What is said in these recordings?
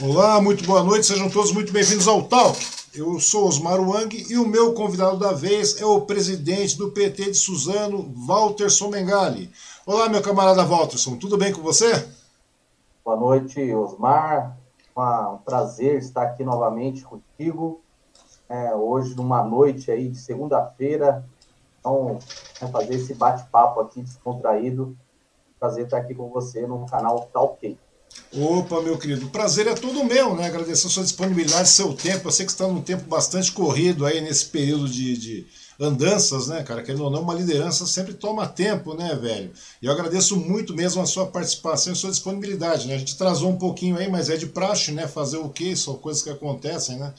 Olá, muito boa noite, sejam todos muito bem-vindos ao Talk. Eu sou Osmar Wang e o meu convidado da vez é o presidente do PT de Suzano, Walterson Mengali. Olá, meu camarada Walterson, tudo bem com você? Boa noite, Osmar. um prazer estar aqui novamente contigo. É, hoje, numa noite aí de segunda-feira, então, fazer esse bate-papo aqui descontraído. Prazer estar aqui com você no canal Talk. Opa, meu querido, o prazer é todo meu, né? Agradecer a sua disponibilidade, seu tempo. Eu sei que está num tempo bastante corrido aí nesse período de, de andanças, né, cara? Querendo ou não, uma liderança sempre toma tempo, né, velho? E eu agradeço muito mesmo a sua participação e sua disponibilidade, né? A gente trazou um pouquinho aí, mas é de praxe, né? Fazer o quê? São coisas que acontecem, né?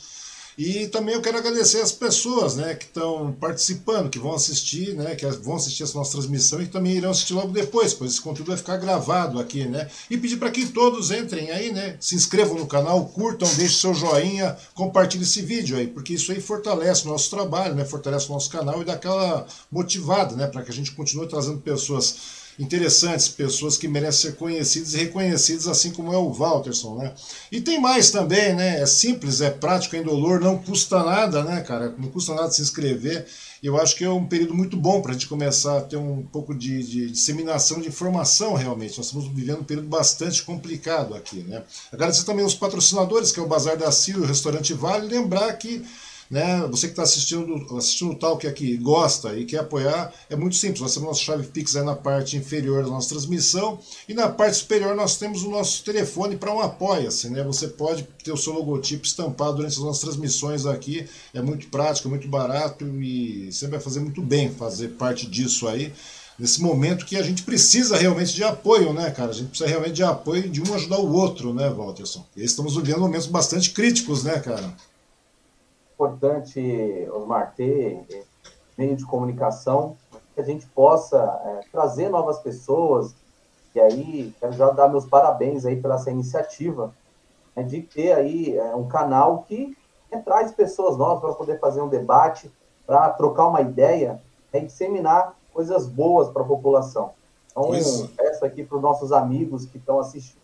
E também eu quero agradecer as pessoas né, que estão participando, que vão assistir, né, que vão assistir essa nossa transmissão e também irão assistir logo depois, pois esse conteúdo vai ficar gravado aqui, né? E pedir para que todos entrem aí, né? Se inscrevam no canal, curtam, deixem seu joinha, compartilhem esse vídeo aí, porque isso aí fortalece o nosso trabalho, né? Fortalece o nosso canal e dá aquela motivada, né? Para que a gente continue trazendo pessoas interessantes, pessoas que merecem ser conhecidas e reconhecidas, assim como é o Walterson, né? E tem mais também, né? É simples, é prático, é indolor, não custa nada, né, cara? Não custa nada se inscrever. Eu acho que é um período muito bom para a gente começar a ter um pouco de, de, disseminação de informação, realmente. Nós estamos vivendo um período bastante complicado aqui, né? Agradecer também os patrocinadores, que é o Bazar da Cia e o Restaurante Vale. Lembrar que né? Você que está assistindo, assistindo o Talk aqui, gosta e quer apoiar, é muito simples. Nós temos nossa chave Pix aí na parte inferior da nossa transmissão e na parte superior nós temos o nosso telefone para um apoia-se. Né? Você pode ter o seu logotipo estampado durante as nossas transmissões aqui. É muito prático, é muito barato e sempre vai fazer muito bem fazer parte disso aí nesse momento que a gente precisa realmente de apoio, né, cara? A gente precisa realmente de apoio de um ajudar o outro, né, Walterson? E estamos vivendo momentos bastante críticos, né, cara? Importante, Osmar, ter eh, meio de comunicação que a gente possa é, trazer novas pessoas. E aí, quero já dar meus parabéns aí pela essa iniciativa né, de ter aí é, um canal que traz pessoas novas para poder fazer um debate, para trocar uma ideia né, e disseminar coisas boas para a população. Então, Isso. peço aqui para os nossos amigos que estão assistindo,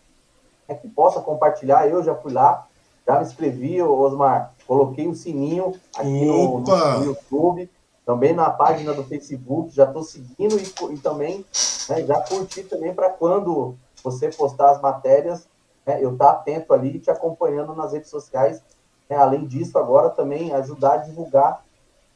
é que possa compartilhar. Eu já fui lá, já me inscrevi, Osmar, coloquei o sininho aqui no, no, YouTube, também na página do Facebook, já estou seguindo e, e também né, já curti também para quando você postar as matérias, né, eu estar tá atento ali, te acompanhando nas redes sociais. Né, além disso, agora também ajudar a divulgar,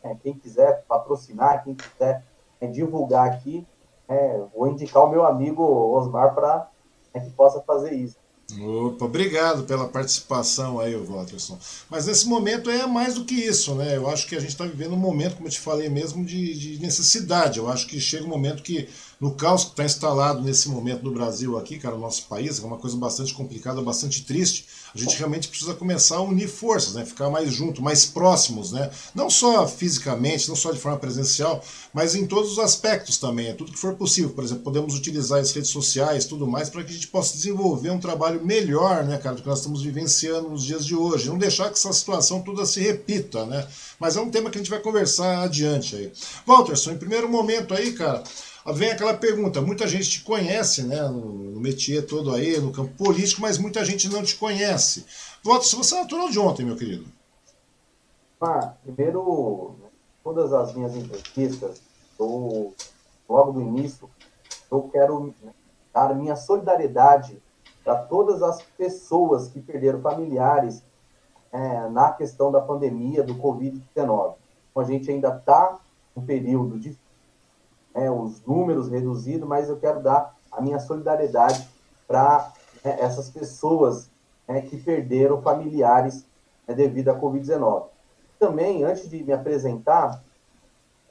né, quem quiser patrocinar, quem quiser né, divulgar aqui, é, vou indicar o meu amigo Osmar para né, que possa fazer isso. Opa, obrigado pela participação aí, Walterson. Mas nesse momento é mais do que isso, né? Eu acho que a gente está vivendo um momento, como eu te falei mesmo, de, de necessidade. Eu acho que chega um momento que no caos que está instalado nesse momento no Brasil aqui, cara, no nosso país, é uma coisa bastante complicada, bastante triste. A gente realmente precisa começar a unir forças, né? Ficar mais junto, mais próximos, né? Não só fisicamente, não só de forma presencial, mas em todos os aspectos também, é tudo que for possível. Por exemplo, podemos utilizar as redes sociais, tudo mais, para que a gente possa desenvolver um trabalho melhor, né, cara, do que nós estamos vivenciando nos dias de hoje. Não deixar que essa situação toda se repita, né? Mas é um tema que a gente vai conversar adiante aí. Walterson, em primeiro momento aí, cara, vem aquela pergunta, muita gente te conhece, né, no, no métier todo aí, no campo político, mas muita gente não te conhece. Voto, se você é natural de ontem, meu querido. Ah, primeiro, todas as minhas entrevistas, logo no início, eu quero dar minha solidariedade para todas as pessoas que perderam familiares é, na questão da pandemia do Covid-19. Então, a gente ainda está um período difícil é, os números reduzidos, mas eu quero dar a minha solidariedade para né, essas pessoas né, que perderam familiares né, devido à Covid-19. Também, antes de me apresentar,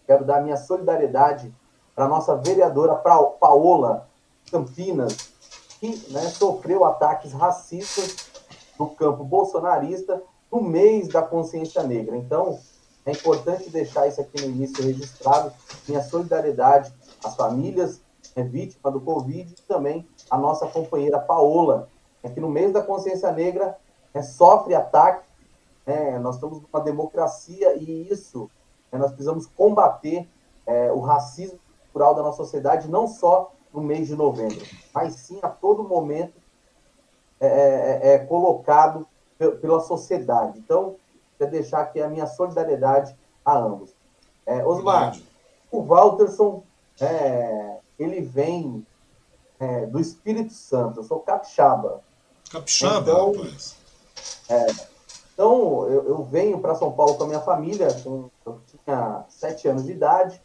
quero dar minha solidariedade para a nossa vereadora Paola Campinas, que né, sofreu ataques racistas do campo bolsonarista no mês da consciência negra. Então, é importante deixar isso aqui no início registrado, minha solidariedade às famílias é, vítimas do Covid e também à nossa companheira Paola, é, que no mês da consciência negra é, sofre ataque. É, nós estamos numa democracia e isso é, nós precisamos combater é, o racismo cultural da nossa sociedade, não só no mês de novembro, mas sim a todo momento é, é, é colocado pela sociedade. Então, quero deixar aqui a minha solidariedade a ambos. É, Osmar, Verdade. o Walterson, é, ele vem é, do Espírito Santo, eu sou capixaba. Capixaba, então, rapaz. É, então, eu, eu venho para São Paulo com a minha família, com, eu tinha sete anos de idade,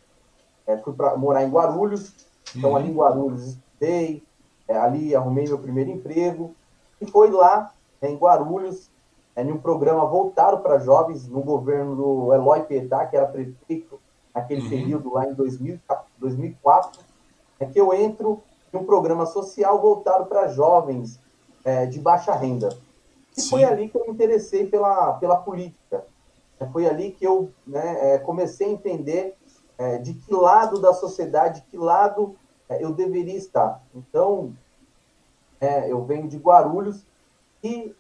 é, fui para morar em Guarulhos, então uhum. ali em Guarulhos estudei, é, ali arrumei meu primeiro emprego, e foi lá, é, em Guarulhos, é, em um programa voltado para jovens, no governo do Eloy Pietá, que era prefeito naquele uhum. período lá em 2000, 2004, é que eu entro em um programa social voltado para jovens é, de baixa renda. E Sim. foi ali que eu me interessei pela, pela política. É, foi ali que eu né, é, comecei a entender é, de que lado da sociedade, de que lado é, eu deveria estar. Então, é, eu venho de Guarulhos e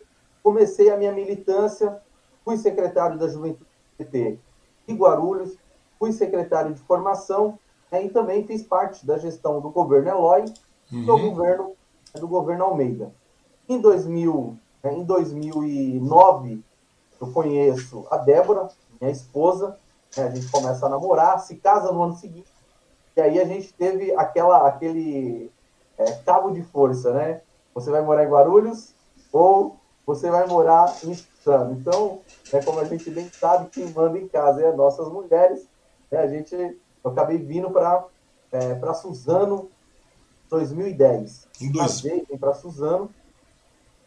comecei a minha militância, fui secretário da Juventude PT de Guarulhos, fui secretário de formação né, e também fiz parte da gestão do governo Eloy uhum. do governo do governo Almeida. Em 2000, né, em 2009, eu conheço a Débora, minha esposa, né, a gente começa a namorar, se casa no ano seguinte, e aí a gente teve aquela, aquele é, cabo de força, né? Você vai morar em Guarulhos ou você vai morar em Suzano. Então, é como a gente bem sabe, quem manda em casa é as nossas mulheres. Né? A gente, eu acabei vindo para é, para Suzano 2010. Em dois... para Suzano.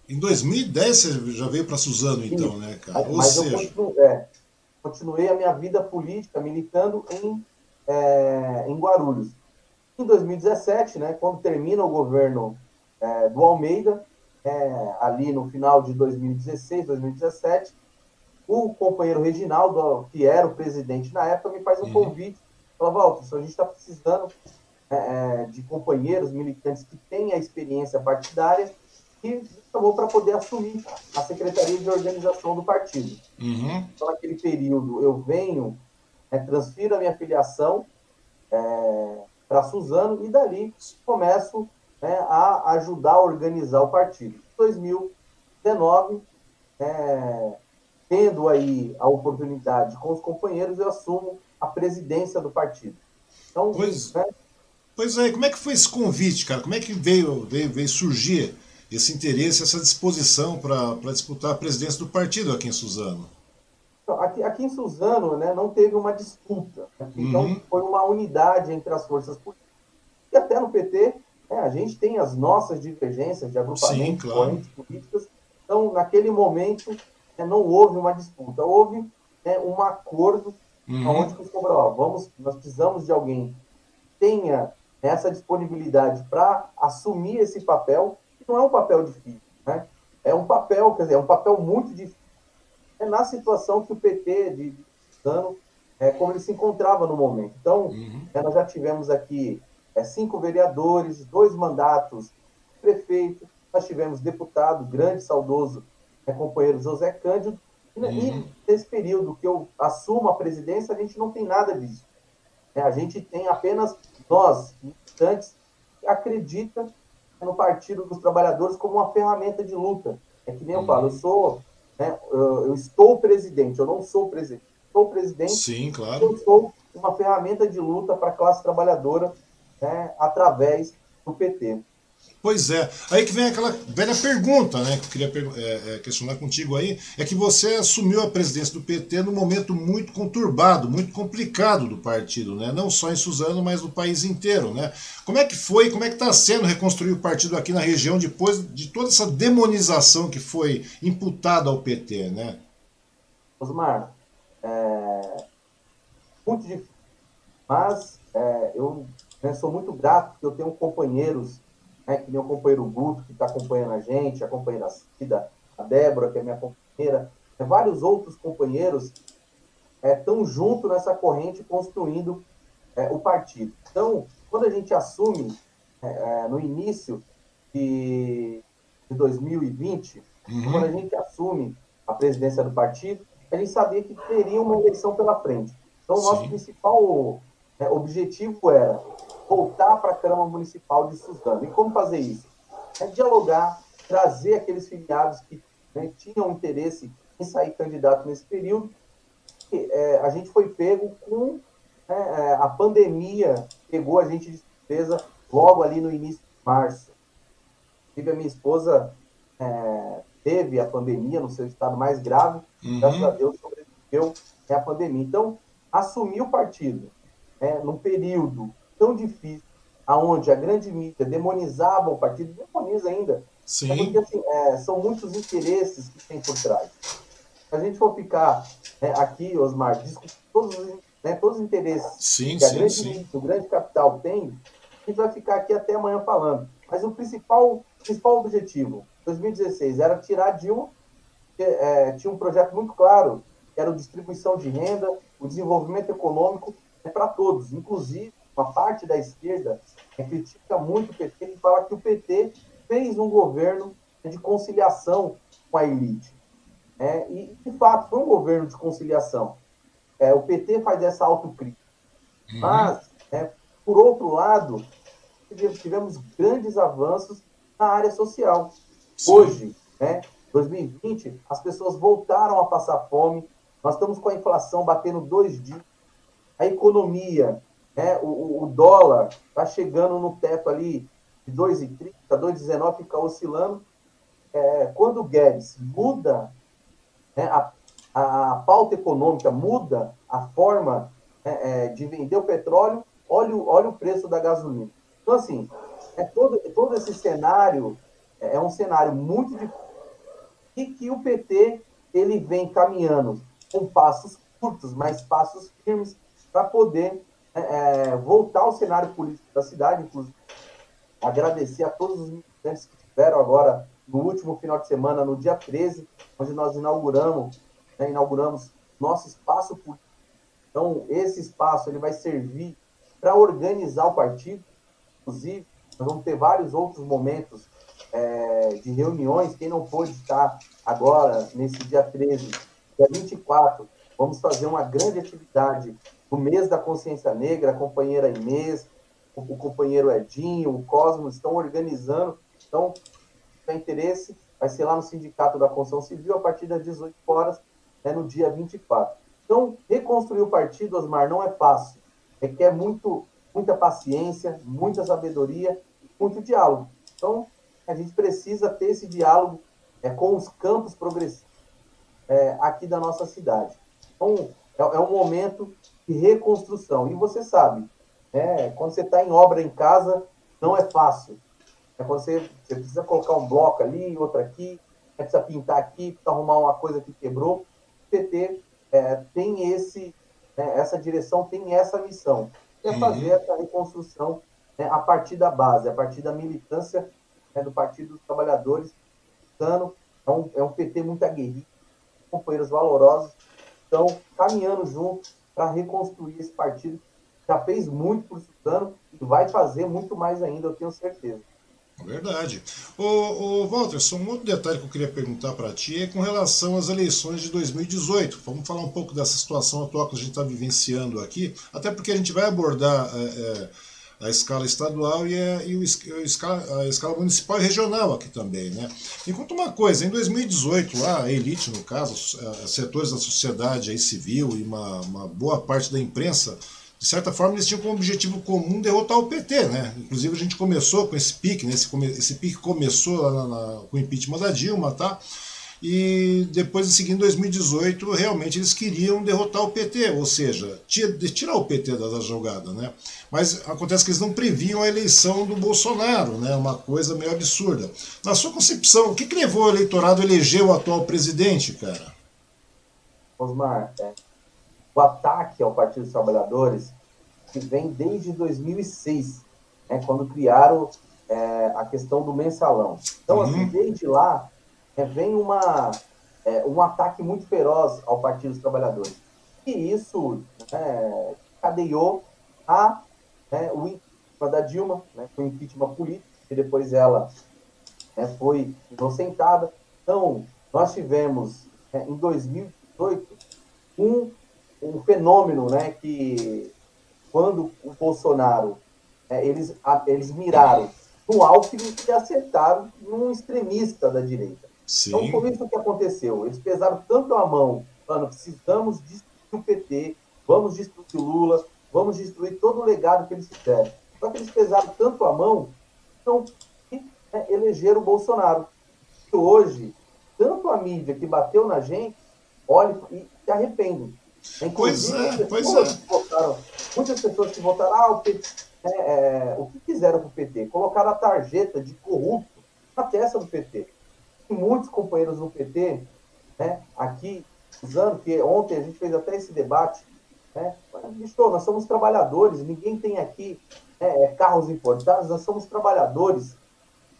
Em 2010 você já veio para Suzano, então, Sim. né, cara? Ou Mas seja... eu continuo, é, continuei a minha vida política militando em, é, em Guarulhos. Em 2017, né, quando termina o governo é, do Almeida, é, ali no final de 2016, 2017, o companheiro Reginaldo, que era o presidente na época, me faz um uhum. convite. Falou, Walter, a gente está precisando é, é, de companheiros militantes que têm a experiência partidária e chamou para poder assumir a Secretaria de Organização do partido. Uhum. Então, naquele período, eu venho, é, transfiro a minha filiação é, para Suzano e dali começo né, a ajudar a organizar o partido. Em 2019, é, tendo aí a oportunidade com os companheiros, eu assumo a presidência do partido. Então, pois, né, pois é, como é que foi esse convite, cara? Como é que veio, veio, veio surgir esse interesse, essa disposição para disputar a presidência do partido aqui em Suzano? Então, aqui, aqui em Suzano né, não teve uma disputa. Então, uhum. foi uma unidade entre as forças políticas. E até no PT, né, a gente tem as nossas divergências de agrupamentos, Sim, claro. políticas. Então, naquele momento, né, não houve uma disputa, houve né, um acordo uhum. onde que sobrou, vamos, nós precisamos de alguém que tenha essa disponibilidade para assumir esse papel, que não é um papel difícil, né? É um papel, quer dizer, é um papel muito difícil. É na situação que o PT de, de ano, é, como ele se encontrava no momento. Então, uhum. é, nós já tivemos aqui é, cinco vereadores, dois mandatos prefeito, nós tivemos deputado, grande, saudoso, é, companheiro José Cândido, e, uhum. nesse período que eu assumo a presidência, a gente não tem nada disso. É, a gente tem apenas nós, militantes, que acredita no Partido dos Trabalhadores como uma ferramenta de luta. É que nem eu falo, eu uhum. sou, né, eu estou presidente, eu não sou presidente. Sou presidente, Sim, claro. eu sou uma ferramenta de luta para a classe trabalhadora né, através do PT. Pois é. Aí que vem aquela velha pergunta, né, que eu queria é, é, questionar contigo aí, é que você assumiu a presidência do PT num momento muito conturbado, muito complicado do partido, né? Não só em Suzano, mas no país inteiro, né? Como é que foi, como é que está sendo reconstruir o partido aqui na região depois de toda essa demonização que foi imputada ao PT, né? Osmar, é... muito difícil, mas é, eu né, sou muito grato porque eu tenho companheiros né, que o companheiro Guto, que está acompanhando a gente, a companheira Cida, a Débora, que é minha companheira, né, vários outros companheiros estão é, junto nessa corrente construindo é, o partido. Então, quando a gente assume é, é no início de, de 2020, uhum. quando a gente assume a presidência do partido, a gente sabia que teria uma eleição pela frente. Então, o nosso Sim. principal é, objetivo era voltar para a Câmara Municipal de Suzano. E como fazer isso? É dialogar, trazer aqueles filiados que né, tinham interesse em sair candidato nesse período. E, é, a gente foi pego com né, é, a pandemia, pegou a gente de surpresa logo ali no início de março. Tive a minha esposa é, teve a pandemia no seu estado mais grave, uhum. graças a Deus sobreviveu à pandemia. Então, assumir o partido né, num período tão difícil, aonde a grande mídia demonizava o partido, demoniza ainda, Sim. É porque assim, é, são muitos interesses que tem por trás. Se a gente for ficar né, aqui, Osmar, discutindo todos, né, todos os interesses sim, que a sim, grande sim. mídia, o grande capital tem, a gente vai ficar aqui até amanhã falando. Mas o principal, principal objetivo, 2016, era tirar Dilma, que, é, tinha um projeto muito claro, que era a distribuição de renda, o desenvolvimento econômico é para todos, inclusive uma parte da esquerda critica muito o PT e fala que o PT fez um governo de conciliação com a elite. É, e, de fato, foi um governo de conciliação. É, o PT faz essa autocrítica. Uhum. Mas, é, por outro lado, tivemos grandes avanços na área social. Sim. Hoje, né, 2020, as pessoas voltaram a passar fome, nós estamos com a inflação batendo dois dias, a economia, né, o, o dólar está chegando no teto ali de 2,30, 2,19, fica oscilando. É, quando o Guedes muda né, a, a, pauta econômica, muda a forma né, é, de vender o petróleo, olha, olha o preço da gasolina. Então, assim, é todo, todo esse cenário é, é um cenário muito difícil e que o PT ele vem caminhando com passos curtos, mas passos firmes para poder é, é, voltar ao cenário político da cidade, inclusive agradecer a todos os militantes que estiveram agora no último final de semana, no dia 13, onde nós inauguramos, né, inauguramos nosso espaço político. Então, esse espaço ele vai servir para organizar o partido, Inclusive, nós vamos ter vários outros momentos é, de reuniões. Quem não pôde estar agora, nesse dia 13, dia 24, vamos fazer uma grande atividade no mês da consciência negra, a companheira Inês, o, o companheiro Edinho, o Cosmo estão organizando. Então, se interesse, vai ser lá no Sindicato da Construção Civil a partir das 18 horas, né, no dia 24. Então, reconstruir o partido, Osmar, não é fácil. Requer muito muita paciência, muita sabedoria, muito diálogo. Então, a gente precisa ter esse diálogo é, com os campos progressivos é, aqui da nossa cidade. Então, é, é, um momento de reconstrução. E você sabe, é, quando você está em obra em casa, não é fácil. É quando você, você precisa colocar um bloco ali, outro aqui, é, precisa pintar aqui, precisa arrumar uma coisa que quebrou. O PT é, tem esse, né, essa direção, tem essa missão é uhum. fazer essa reconstrução né, a partir da base, a partir da militância né, do Partido dos Trabalhadores. Sano, é um, é um PT muito aguerrido, companheiros valorosos, estão caminhando juntos para reconstruir esse partido. Já fez muito por Suzano e vai fazer muito mais ainda, eu tenho certeza. Verdade. Ô, ô Walter, só um outro detalhe que eu queria perguntar para ti é com relação às eleições de 2018. Vamos falar um pouco dessa situação atual que a gente está vivenciando aqui, até porque a gente vai abordar é, é, a escala estadual e, a, e o, a, escala, a escala municipal e regional aqui também. Né? Conta uma coisa, em 2018, lá, a elite, no caso, setores da sociedade aí, civil e uma, uma boa parte da imprensa de certa forma, eles tinham como objetivo comum derrotar o PT, né? Inclusive a gente começou com esse pique, né? Esse, esse pique começou lá na, na, com o impeachment da Dilma, tá? E depois, em seguida, em 2018, realmente eles queriam derrotar o PT, ou seja, tirar o PT da, jogada, né? Mas acontece que eles não previam a eleição do Bolsonaro, né? Uma coisa meio absurda. Na sua concepção, o que, que levou o eleitorado a eleger o atual presidente, cara? Osmar, é, o ataque ao Partido dos Trabalhadores, que vem desde 2006, né, quando criaram é, a questão do mensalão. Então, assim, uhum. assim, desde lá, é, vem uma, é, um ataque muito feroz ao Partido dos Trabalhadores. E isso né, cadeou a, né, o impeachment da Dilma, né, foi um impeachment político, e depois ela né, foi inocentada. Então, nós tivemos, né, em 2018, um um fenômeno, né, que quando o Bolsonaro, é, eles, eles miraram no Alckmin e acertaram num extremista da direita. Sim. Então foi isso que aconteceu. Eles pesaram tanto a mão, falando, precisamos destruir o PT, vamos destruir o Lula, vamos destruir todo o legado que eles fizeram. Só que eles pesaram tanto a mão, então né, elegeram o Bolsonaro. E hoje, tanto a mídia que bateu na gente, olha e se arrepende. Pois é, pois é. Votaram, muitas pessoas que votaram, ah, o, PT, é, é, o que fizeram com o PT? Colocaram a tarjeta de corrupto na testa do PT. Muitos companheiros do PT, né, aqui, usando, que ontem a gente fez até esse debate, né, bicho, nós somos trabalhadores, ninguém tem aqui né, carros importados, nós somos trabalhadores.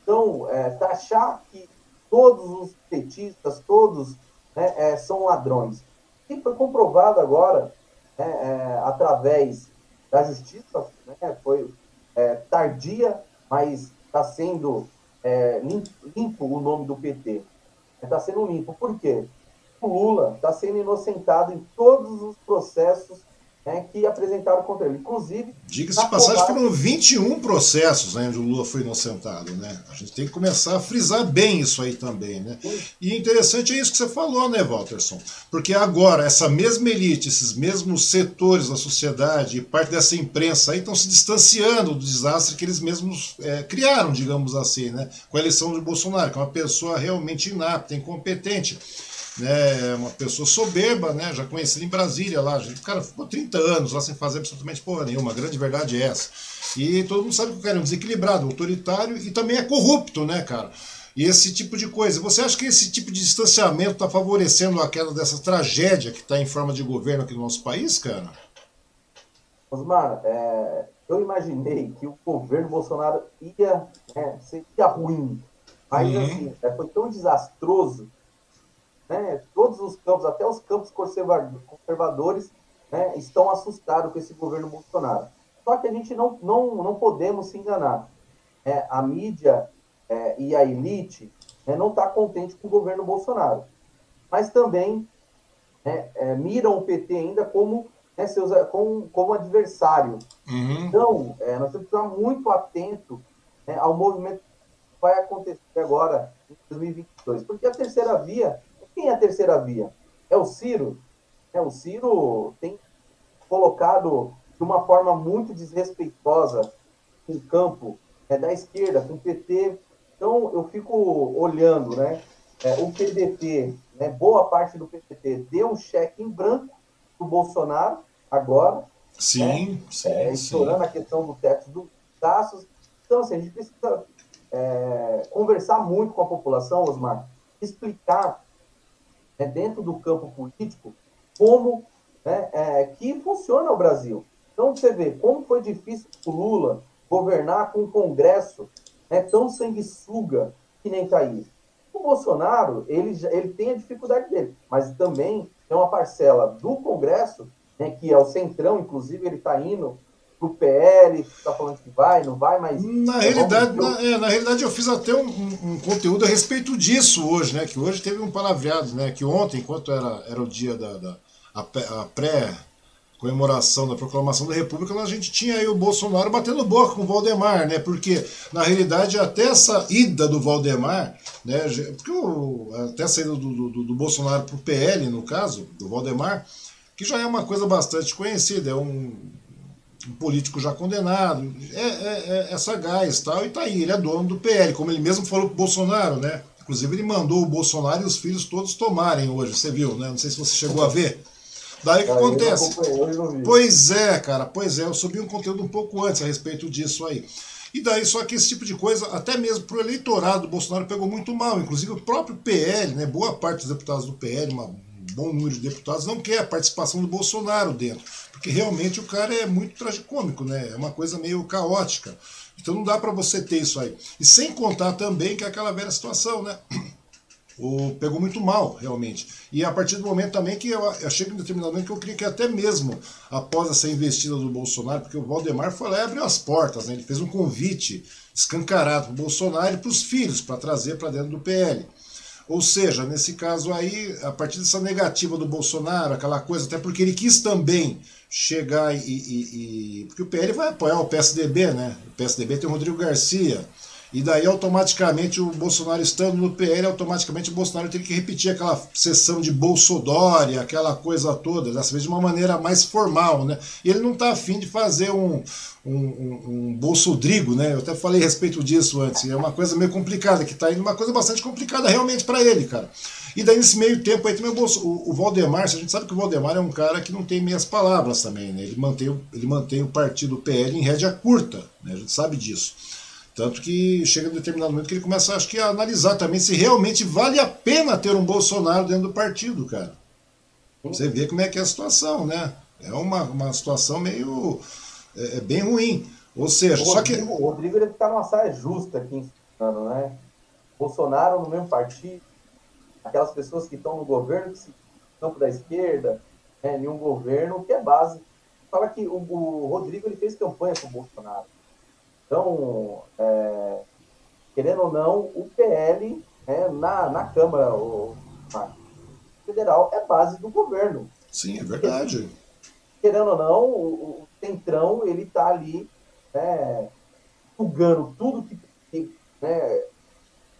Então, é, taxar que todos os petistas, todos né, é, são ladrões. E foi comprovado agora, né, é, através da justiça, né, foi é, tardia, mas está sendo é, limpo, o nome do PT. Está sendo limpo. Por quê? O Lula está sendo inocentado em todos os processos né, que apresentaram contra ele. Inclusive. Diga-se de passagem, foram 21 processos né, onde o Lula foi inocentado. Né? A gente tem que começar a frisar bem isso aí também. Né? E interessante é isso que você falou, né, Walterson? Porque agora, essa mesma elite, esses mesmos setores da sociedade e parte dessa imprensa aí estão se distanciando do desastre que eles mesmos é, criaram, digamos assim, né? com a eleição de Bolsonaro, que é uma pessoa realmente inapta, incompetente né, uma pessoa soberba, né, já conhecida em Brasília lá, o cara ficou 30 anos lá sem fazer absolutamente porra nenhuma, a grande verdade é essa. E todo mundo sabe que o cara é um desequilibrado, autoritário e também é corrupto, né, cara? E esse tipo de coisa. Você acha que esse tipo de distanciamento está favorecendo a queda dessa tragédia que está em forma de governo aqui no nosso país, cara? Osmar, é, eu imaginei que o governo Bolsonaro ia né, seria ruim, mas uhum. assim, é, foi tão desastroso né, todos os campos, até os campos conservadores, né, estão assustados com esse governo Bolsonaro. Só que a gente não, não, não podemos se enganar. É, a mídia é, e a elite né, não está contente com o governo Bolsonaro. Mas também né, é, miram o PT ainda como, né, seus, como, como adversário. Uhum. Então, é, nós temos que estar muito atento ao movimento que vai acontecer agora em 2022. Porque a terceira via quem é a terceira via? É o Ciro? É, o Ciro tem colocado de uma forma muito desrespeitosa o campo é, da esquerda, com o PT. Então, eu fico olhando, né? É, o PDT, né, boa parte do PDT deu um cheque em branco para o Bolsonaro agora. Sim, né, sim, é, Estourando a questão do teto dos gastos. Então, assim, a gente precisa é, conversar muito com a população, Osmar, explicar né, dentro do campo político como né, é, que funciona o Brasil. Então você vê como foi difícil para o Lula governar com um Congresso né, tão sanguessuga que nem está aí. O Bolsonaro, ele, ele tem a dificuldade dele, mas também tem uma parcela do Congresso, né, que é o Centrão, inclusive ele está indo pro PL, está falando que vai, não vai, mas. Na realidade, na, é, na, realidade, eu fiz até um, um, um, conteúdo a respeito disso hoje, né? Que hoje teve um palavreado, né? Que ontem, enquanto era, era o dia da, da a, a pré comemoração da proclamação da República, a gente tinha aí o Bolsonaro batendo boca com o Valdemar, né? Porque, na realidade, até essa ida do Valdemar, né? Porque o, até a saída do, do, do Bolsonaro pro PL, no caso, do Valdemar, que já é uma coisa bastante conhecida, é um um político já condenado, é, é, é, é sagaz tal, e tá aí, ele é dono do PL, como ele mesmo falou pro Bolsonaro, né? Inclusive ele mandou o Bolsonaro e os filhos todos tomarem hoje, você viu, né? Não sei se você chegou a ver. Daí o que acontece? Pois é, cara, pois é, eu subi um conteúdo um pouco antes a respeito disso aí. E daí, só que esse tipo de coisa, até mesmo para o eleitorado do Bolsonaro, pegou muito mal. Inclusive o próprio PL, né, boa parte dos deputados do PL, um bom número de deputados, não quer a participação do Bolsonaro dentro. Porque realmente o cara é muito tragicômico, né? É uma coisa meio caótica. Então não dá para você ter isso aí. E sem contar também que é aquela velha situação, né? O, pegou muito mal, realmente. E a partir do momento também que eu, eu chego em determinado momento que eu creio que até mesmo após essa investida do Bolsonaro, porque o Valdemar foi lá e abriu as portas, né? ele fez um convite escancarado para o Bolsonaro e para os filhos, para trazer para dentro do PL. Ou seja, nesse caso aí, a partir dessa negativa do Bolsonaro, aquela coisa, até porque ele quis também chegar e, e, e, Porque o PL vai apoiar o PSDB, né? O PSDB tem o Rodrigo Garcia. E daí automaticamente o Bolsonaro estando no PL, automaticamente o Bolsonaro teria que repetir aquela sessão de Bolsodória, aquela coisa toda, dessa vez de uma maneira mais formal, né? E ele não está afim de fazer um, um, um, um Bolsodrigo, né? Eu até falei a respeito disso antes, é uma coisa meio complicada, que está indo uma coisa bastante complicada realmente para ele, cara. E daí nesse meio tempo aí também o, Bolso, o, o Valdemar, a gente sabe que o Valdemar é um cara que não tem meias palavras também, né? Ele mantém, ele mantém o partido PL em rédea curta, né? A gente sabe disso. Tanto que chega um determinado momento que ele começa, acho que, a analisar também se realmente vale a pena ter um Bolsonaro dentro do partido, cara. Você vê como é que é a situação, né? É uma, uma situação meio. É, é bem ruim. Ou seja, o só Rodrigo, que. O Rodrigo ele está numa saia justa aqui ensinando, né? Bolsonaro no mesmo partido, aquelas pessoas que estão no governo, que se campo da esquerda, né, em um governo que é base. Fala que o, o Rodrigo ele fez campanha com o Bolsonaro. Então, é, querendo ou não, o PL é, na, na Câmara o, Federal é base do governo. Sim, é verdade. Querendo ou não, o, o Centrão ele está ali né, sugando tudo que, que né,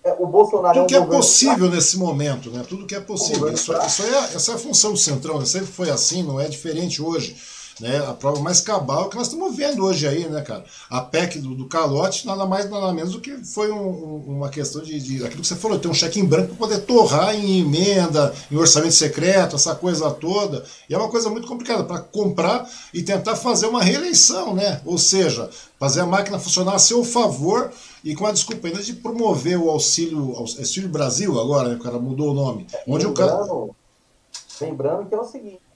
é, o Bolsonaro tudo é um que é possível nesse momento, né? Tudo que é possível. Isso, isso é, essa é a função do Centrão, né? sempre foi assim, não é diferente hoje. Né, a prova mais cabal que nós estamos vendo hoje aí, né, cara? A PEC do, do calote, nada mais, nada menos do que foi um, um, uma questão de, de. aquilo que você falou, ter um cheque em branco para poder torrar em emenda, em orçamento secreto, essa coisa toda. E é uma coisa muito complicada para comprar e tentar fazer uma reeleição, né? Ou seja, fazer a máquina funcionar a seu favor e com a desculpa ainda de promover o auxílio, auxílio Brasil agora, né? O cara mudou o nome. Onde o cara. lembrando, lembrando que é o seguinte: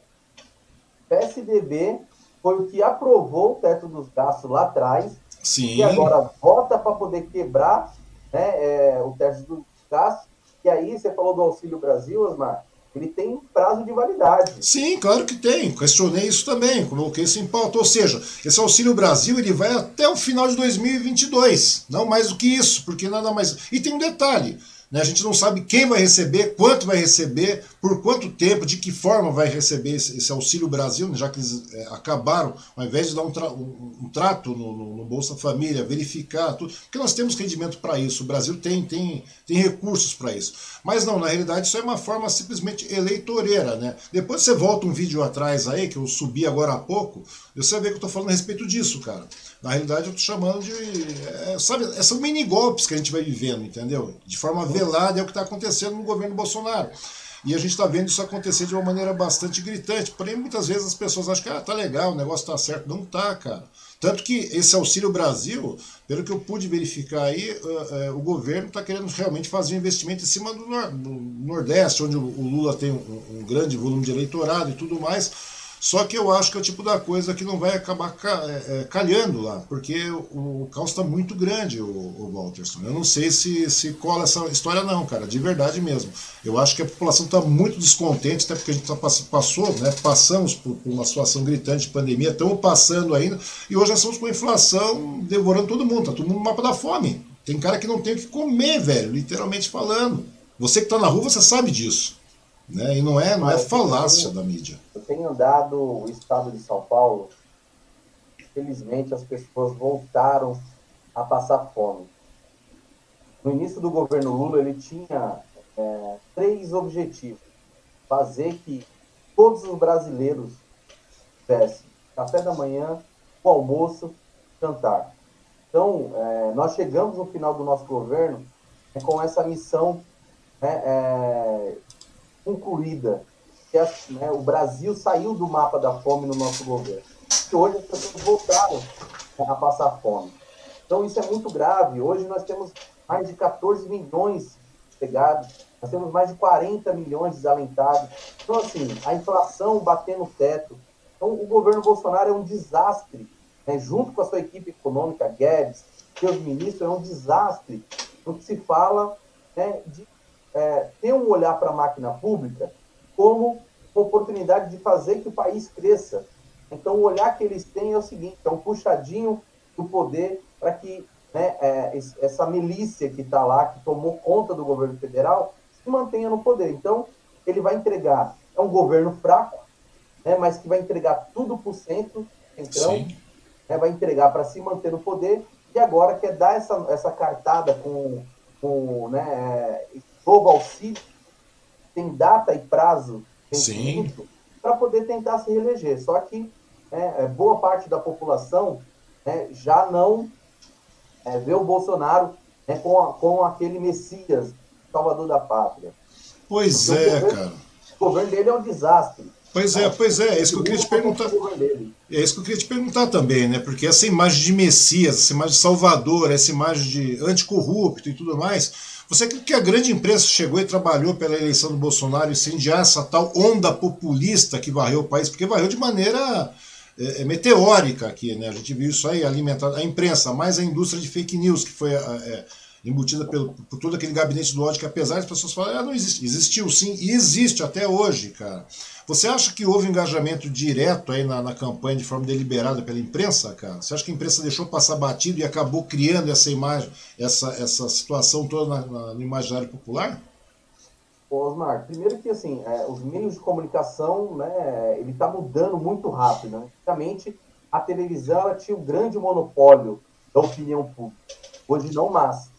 PSDB foi o que aprovou o teto dos gastos lá atrás, Sim. e agora vota para poder quebrar né, é, o teto dos gastos. E aí, você falou do Auxílio Brasil, Osmar, ele tem prazo de validade. Sim, claro que tem. Questionei isso também, coloquei isso em pauta. Ou seja, esse Auxílio Brasil ele vai até o final de 2022, não mais do que isso, porque nada mais. E tem um detalhe. Né? A gente não sabe quem vai receber, quanto vai receber, por quanto tempo, de que forma vai receber esse, esse Auxílio Brasil, né? já que eles é, acabaram, ao invés de dar um, tra um, um trato no, no, no, Bolsa Família, verificar tudo, porque nós temos rendimento para isso, o Brasil tem, tem, tem recursos para isso. Mas não, na realidade isso é uma forma simplesmente eleitoreira. Né? Depois você volta um vídeo atrás aí, que eu subi agora há pouco, você ver que eu estou falando a respeito disso, cara. Na realidade, eu estou chamando de. É, sabe, são mini golpes que a gente vai vivendo, entendeu? De forma é o que está acontecendo no governo Bolsonaro. E a gente está vendo isso acontecer de uma maneira bastante gritante. Porém, muitas vezes as pessoas acham que ah, tá legal, o negócio tá certo. Não tá, cara. Tanto que esse Auxílio Brasil, pelo que eu pude verificar aí, uh, uh, o governo está querendo realmente fazer um investimento em cima do, nor do Nordeste, onde o, Lula tem um grande volume de eleitorado e tudo mais só que eu acho que é o tipo da coisa que não vai acabar é, é, calhando lá, porque o, caos está muito grande, o, o Walterson. Eu não sei se, se cola essa história, não, cara, de verdade mesmo. Eu acho que a população está muito descontente, até porque a gente tá, passou, né, passamos por, por, uma situação gritante de pandemia, estamos passando ainda, e hoje nós estamos com a inflação devorando todo mundo, tá todo mundo no mapa da fome. Tem cara que não tem o que comer, velho, literalmente falando. Você que está na rua, você sabe disso. Né? E não é, não é falácia da mídia. Eu tenho andado o estado de São Paulo, infelizmente as pessoas voltaram a passar fome. No início do governo Lula, ele tinha é, três objetivos. Fazer que todos os brasileiros tivessem café da manhã, o almoço, jantar. Então, é, nós chegamos no final do nosso governo é, com essa missão né, é, concluída. Que né, o Brasil saiu do mapa da fome no nosso governo. E hoje as pessoas voltaram a passar fome. Então isso é muito grave. Hoje nós temos mais de 14 milhões pegados, nós temos mais de 40 milhões desalentados. Então, assim, a inflação batendo o teto. Então, o governo Bolsonaro é um desastre, né? junto com a sua equipe econômica, Guedes, seus ministros, é um desastre no que se fala né, de é, ter um olhar para a máquina pública como oportunidade de fazer que o país cresça. Então, o olhar que eles têm é o seguinte: é um puxadinho do poder para que né, é, essa milícia que está lá, que tomou conta do governo federal, se mantenha no poder. Então, ele vai entregar. É um governo fraco, né, mas que vai entregar tudo para o centro, então, né, vai entregar para se manter no poder e agora quer dar essa, essa cartada com, com né, novo auxílio, tem data e prazo para poder tentar se reeleger. Só que né, boa parte da população né, já não é, vê o Bolsonaro né, com, a, com aquele Messias, salvador da pátria. Pois Porque é, o governo, cara. O governo dele é um desastre. Pois é, pois é, é isso que eu queria te perguntar. É isso que eu queria te perguntar também, né? Porque essa imagem de Messias, essa imagem de Salvador, essa imagem de anticorrupto e tudo mais, você acredita que a grande imprensa chegou e trabalhou pela eleição do Bolsonaro incendiar essa tal onda populista que varreu o país? Porque varreu de maneira é, é, meteórica aqui, né? A gente viu isso aí alimentado, a imprensa, mais a indústria de fake news, que foi é, embutida pelo, por todo aquele gabinete do ódio, que apesar das pessoas falarem, ah, não existe, existiu sim, e existe até hoje, cara. Você acha que houve engajamento direto aí na, na, campanha de forma deliberada pela imprensa, cara? Você acha que a imprensa deixou passar batido e acabou criando essa imagem, essa, essa situação toda na, na, no imaginário popular? Osmar, primeiro que assim, é, os meios de comunicação, né, ele está mudando muito rápido. Né? Antigamente, a televisão tinha um grande monopólio da opinião pública. Hoje não mais.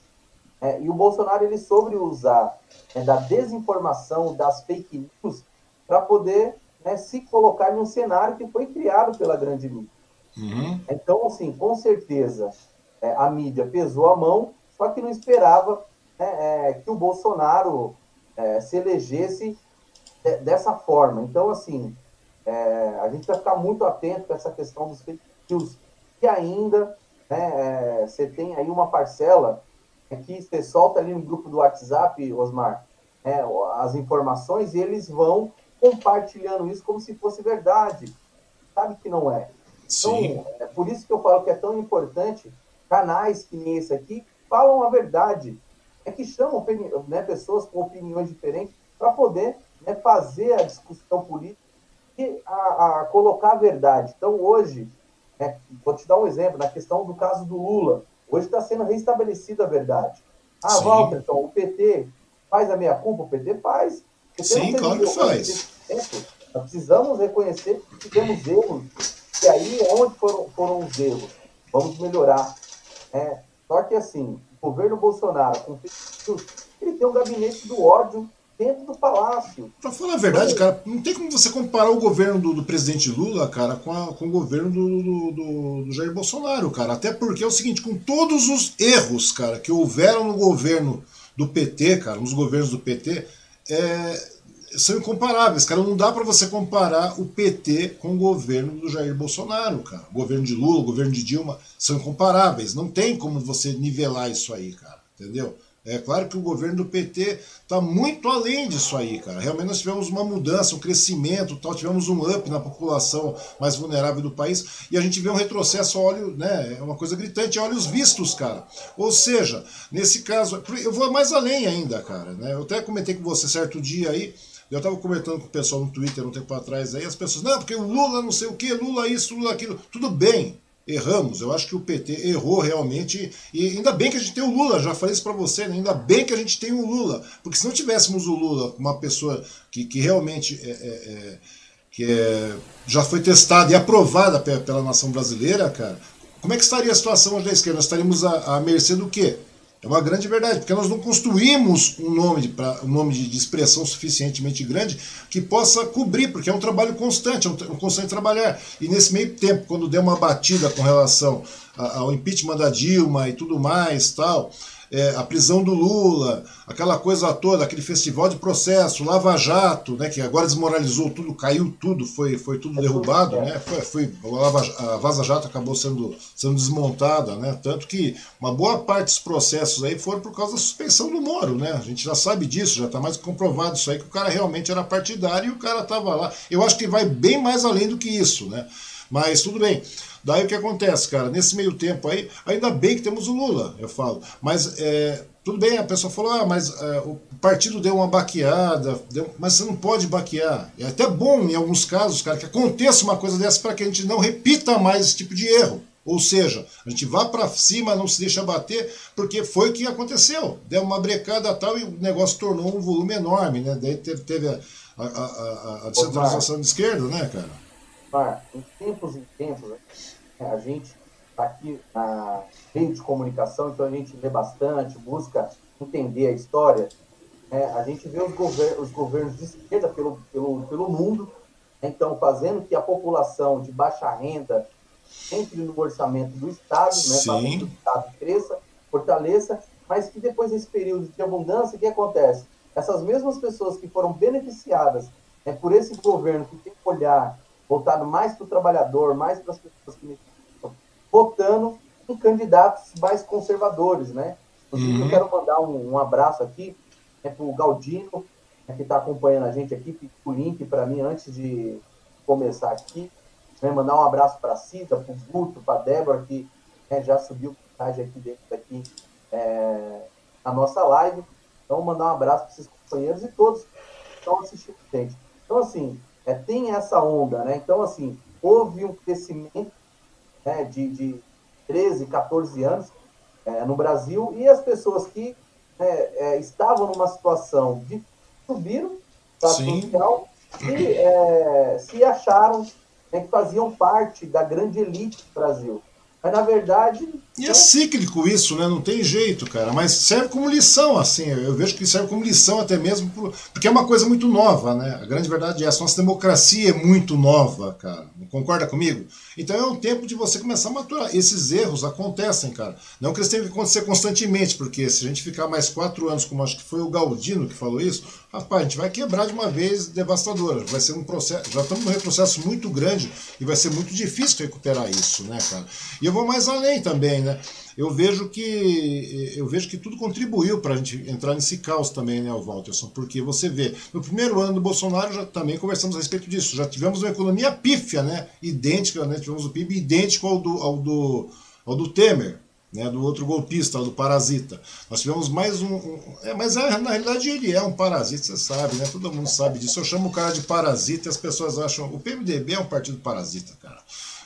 É, e o Bolsonaro ele soube usar é, da desinformação, das fake news, para poder né, se colocar num cenário que foi criado pela grande mídia. Uhum. Então, assim, com certeza, é, a mídia pesou a mão, só que não esperava né, é, que o Bolsonaro é, se elegesse de, dessa forma. Então, assim, é, a gente vai ficar muito atento com essa questão dos fake news. E ainda, né, é, você tem aí uma parcela que você solta ali no grupo do WhatsApp, Osmar, é, as informações e eles vão compartilhando isso como se fosse verdade. Sabe que não é. Então, Sim. é por isso que eu falo que é tão importante canais que nem esse aqui falam a verdade é que chamam né, pessoas com opiniões diferentes para poder né, fazer a discussão política e a, a, colocar a verdade. Então, hoje, né, vou te dar um exemplo, na questão do caso do Lula, hoje está sendo restabelecida a verdade. Ah, Sim. Walter, então, o PT faz a meia culpa? O PT faz. PT Sim, claro que faz. Nós precisamos reconhecer que temos erros, e aí onde foram, foram os erros? Vamos melhorar. É, só que assim, governo Bolsonaro, com ele tem um gabinete do ódio dentro do palácio. Pra falar a verdade, cara, não tem como você comparar o governo do, do presidente Lula, cara, com, a, com o governo do, do, do, Jair Bolsonaro, cara. Até porque é o seguinte, com todos os erros, cara, que houveram no governo do PT, cara, nos governos do PT, é, são incomparáveis, cara. Não dá para você comparar o PT com o governo do Jair Bolsonaro, cara. O governo de Lula, o governo de Dilma são incomparáveis. Não tem como você nivelar isso aí, cara. Entendeu? É claro que o governo do PT está muito além disso aí, cara. Realmente nós tivemos uma mudança, um crescimento, tal, tivemos um up na população mais vulnerável do país e a gente vê um retrocesso a olho, né? É uma coisa gritante, olhos vistos, cara. Ou seja, nesse caso, eu vou mais além ainda, cara. Né? Eu até comentei com você certo dia aí eu estava comentando com o pessoal no Twitter um tempo atrás aí, as pessoas, não, porque o Lula não sei o que, Lula isso, Lula aquilo. Tudo bem, erramos. Eu acho que o PT errou realmente. E ainda bem que a gente tem o Lula, já falei isso para você, né? ainda bem que a gente tem o Lula. Porque se não tivéssemos o Lula, uma pessoa que, que realmente é, é, é que é, já foi testada e aprovada pela, pela nação brasileira, cara, como é que estaria a situação hoje da esquerda? Nós estaríamos à, à mercê do quê? É uma grande verdade, porque nós não construímos um nome, de, pra, um nome de, de, expressão suficientemente grande que possa cobrir, porque é um trabalho constante, é um, um constante trabalhar. E nesse meio tempo, quando der uma batida com relação ao impeachment da Dilma e tudo mais, tal, é, a prisão do Lula, aquela coisa toda, aquele festival de processo, Lava Jato, né, que agora desmoralizou tudo, caiu tudo, foi, foi tudo derrubado, né, foi, foi, a, Lava, a Vaza Jato acabou sendo, sendo desmontada, né, tanto que uma boa parte dos processos aí foram por causa da suspensão do Moro, né, a gente já sabe disso, já está mais comprovado isso aí, que o cara realmente era partidário e o cara estava lá. Eu acho que vai bem mais além do que isso, né, mas tudo bem. Daí o que acontece, cara? Nesse meio tempo aí, ainda bem que temos o Lula, eu falo. Mas é, tudo bem, a pessoa falou, ah, mas é, o partido deu uma baqueada, deu... mas você não pode baquear. É até bom, em alguns casos, cara, que aconteça uma coisa dessa para que a gente não repita mais esse tipo de erro. Ou seja, a gente vá para cima, não se deixa bater, porque foi o que aconteceu. Deu uma brecada tal e o negócio tornou um volume enorme, né? Daí teve, a, a, a, a descentralização de esquerda, né, cara? Em tempos em tempos, né, a gente está aqui na meio de comunicação, então a gente lê bastante, busca entender a história. É, a gente vê os, gover os governos de esquerda pelo, pelo, pelo mundo, né, então fazendo que a população de baixa renda entre no orçamento do Estado, né, para que o Estado cresça, fortaleça, mas que depois desse período de abundância, o que acontece? Essas mesmas pessoas que foram beneficiadas né, por esse governo que tem que olhar voltado mais para o trabalhador, mais para as pessoas que votando em candidatos mais conservadores, né? Uhum. Eu quero mandar um, um abraço aqui né, para o Galdino, né, que está acompanhando a gente aqui, o link para mim antes de começar aqui. Né, mandar um abraço para a Cida, para o Guto, para a Débora, que né, já subiu mensagem aqui dentro daqui é, na nossa live. Então, mandar um abraço para esses companheiros e todos que estão assistindo a gente. Então, assim, é, tem essa onda, né? Então, assim, houve um crescimento né, de, de 13, 14 anos é, no Brasil e as pessoas que é, é estavam numa situação de subiram para social e é, se acharam né, que faziam parte da grande elite do Brasil. Mas, na verdade. E é cíclico isso, né? Não tem jeito, cara. Mas serve como lição, assim. Eu vejo que serve como lição até mesmo, porque é uma coisa muito nova, né? A grande verdade é essa. Nossa democracia é muito nova, cara. Concorda comigo? Então é um tempo de você começar a maturar. Esses erros acontecem, cara. Não que eles tenham que acontecer constantemente, porque se a gente ficar mais quatro anos, como acho que foi o Galdino que falou isso, rapaz, a gente vai quebrar de uma vez devastadora. Vai ser um processo. Já estamos num retrocesso muito grande e vai ser muito difícil recuperar isso, né, cara? E eu vou mais além também, né? Eu vejo que eu vejo que tudo contribuiu para a gente entrar nesse caos também, né, Walterson? Porque você vê, no primeiro ano do Bolsonaro já também conversamos a respeito disso. Já tivemos uma economia pífia, né? Idêntica, né? Tivemos o PIB idêntico ao do, ao do, ao do Temer né, do outro golpista, do parasita. Nós tivemos mais um. um é, mas é, na realidade ele é um parasita, você sabe, né? Todo mundo sabe disso. Eu chamo o cara de parasita e as pessoas acham. O PMDB é um partido parasita, cara.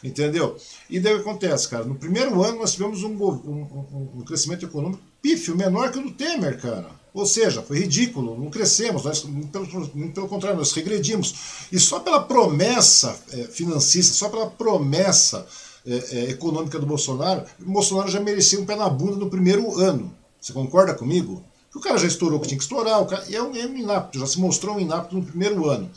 Entendeu? E daí o que acontece, cara? No primeiro ano nós tivemos um, um, um crescimento econômico pífio, menor que o do Temer, cara. Ou seja, foi ridículo, não crescemos, nós, pelo, pelo contrário, nós regredimos. E só pela promessa é, financista, só pela promessa é, é, econômica do Bolsonaro, o Bolsonaro já merecia um pé na bunda no primeiro ano. Você concorda comigo? o cara já estourou o que tinha que estourar, o cara, é um, é um inapto, já se mostrou um inapto no primeiro ano.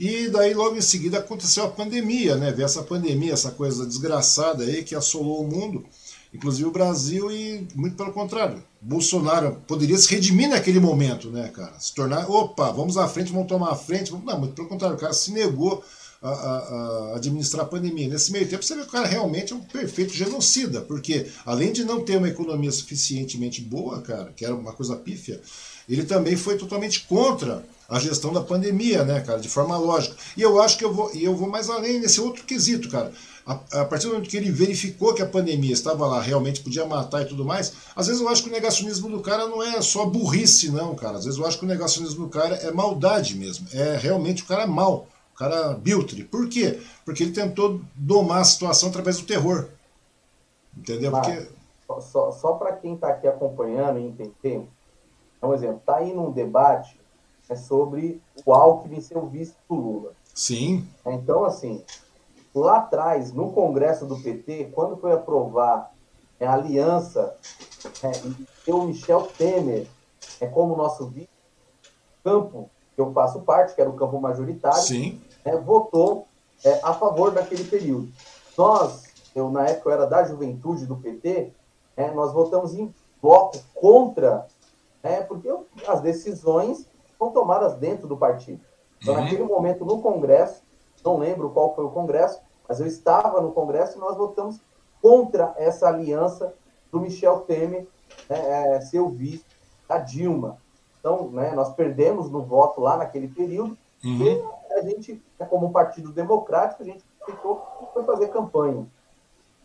E daí, logo em seguida, aconteceu a pandemia, né? Ver essa pandemia, essa coisa desgraçada aí que assolou o mundo, inclusive o Brasil, e muito pelo contrário. Bolsonaro poderia se redimir naquele momento, né, cara? Se tornar, opa, vamos à frente, vamos tomar a frente. Não, muito pelo contrário, o cara se negou a, a, a, administrar a pandemia. Nesse meio tempo, você vê que o cara realmente é um perfeito genocida, porque além de não ter uma economia suficientemente boa, cara, que era uma coisa pífia, ele também foi totalmente contra a gestão da pandemia, né, cara, de forma lógica. E eu acho que eu vou, e eu vou mais além nesse outro quesito, cara. A, a, partir do momento que ele verificou que a pandemia estava lá, realmente podia matar e tudo mais, às vezes eu acho que o negacionismo do cara não é só burrice, não, cara. Às vezes eu acho que o negacionismo do cara é maldade mesmo. É realmente o cara é mal cara Biltre. Por quê? Porque ele tentou domar a situação através do terror. Entendeu? Porque... Só, só para quem está aqui acompanhando e entender, é um exemplo, está aí num debate é sobre o Alckmin ser o vice do Lula. Sim. Então, assim, lá atrás, no Congresso do PT, quando foi aprovar é, a aliança é, e ter o Michel Temer é, como nosso vice, campo que eu faço parte, que era o campo majoritário, Sim é, votou é, a favor daquele período. Nós, eu na época eu era da juventude do PT, é, nós votamos em bloco contra, é, porque as decisões são tomadas dentro do partido. Então, uhum. naquele momento, no Congresso, não lembro qual foi o Congresso, mas eu estava no Congresso e nós votamos contra essa aliança do Michel Temer né, é, ser o vice da Dilma. Então, né, nós perdemos no voto lá naquele período uhum. e a gente, né, como partido democrático, a gente ficou foi fazer campanha.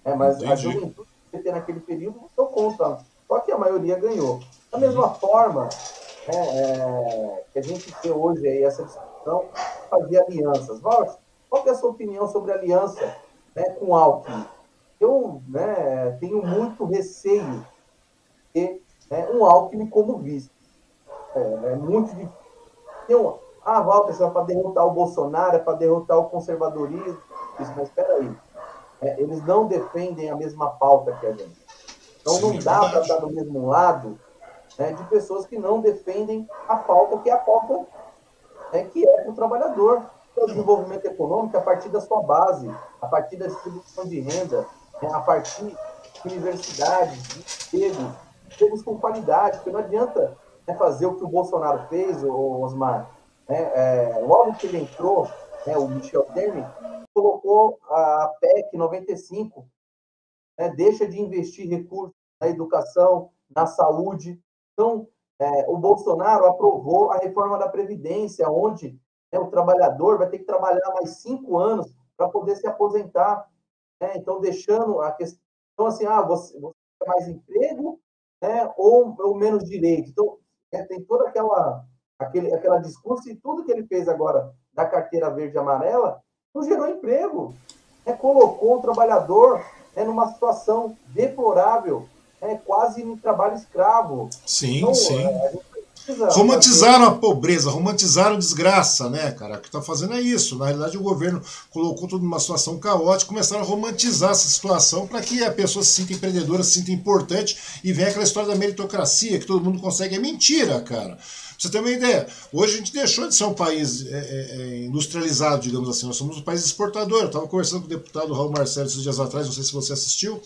É, mas Entendi. a juventude PT naquele período votou contra. Só que a maioria ganhou. Da mesma uhum. forma é, é, que a gente vê hoje aí essa discussão, fazer alianças. Walter, qual é a sua opinião sobre aliança né, com Alckmin? Eu né, tenho muito receio de né, um Alckmin como vice. É, é muito difícil. Ah, Walter, isso é para derrotar o Bolsonaro, é para derrotar o conservadorismo. Isso, mas espera aí. é, eles não defendem a mesma pauta que a gente. Então Sim, não é dá para estar do mesmo lado né, de pessoas que não defendem a pauta que é a pauta né, que é o trabalhador. O desenvolvimento econômico a partir da sua base, a partir da distribuição de renda, né, a partir de universidades, de empregos, empregos com qualidade, porque não adianta né, fazer o que o Bolsonaro fez, o Osmar. Né, é, logo que ele entrou, né, o Michel Temer colocou a PEC 95, né, deixa de investir recursos na educação, na saúde. Então, é, o Bolsonaro aprovou a reforma da Previdência, onde né, o trabalhador vai ter que trabalhar mais cinco anos para poder se aposentar. Né? Então, deixando a questão então, assim, ah, você, você tem mais emprego né, ou, ou menos direito. Então, é, tem toda aquela, aquele, aquela discurso e tudo que ele fez agora da carteira verde e amarela não gerou emprego. Né, colocou o trabalhador né, numa situação deplorável, né, quase em trabalho escravo. Sim, então, sim. É, Romantizaram a pobreza, romantizaram a desgraça, né, cara? O que está fazendo é isso. Na realidade, o governo colocou tudo numa situação caótica, começaram a romantizar essa situação para que a pessoa se sinta empreendedora, se sinta importante e venha aquela história da meritocracia que todo mundo consegue. É mentira, cara. Pra você ter uma ideia, hoje a gente deixou de ser um país é, é, é industrializado, digamos assim, nós somos um país exportador. Eu estava conversando com o deputado Raul Marcelo esses dias atrás, não sei se você assistiu.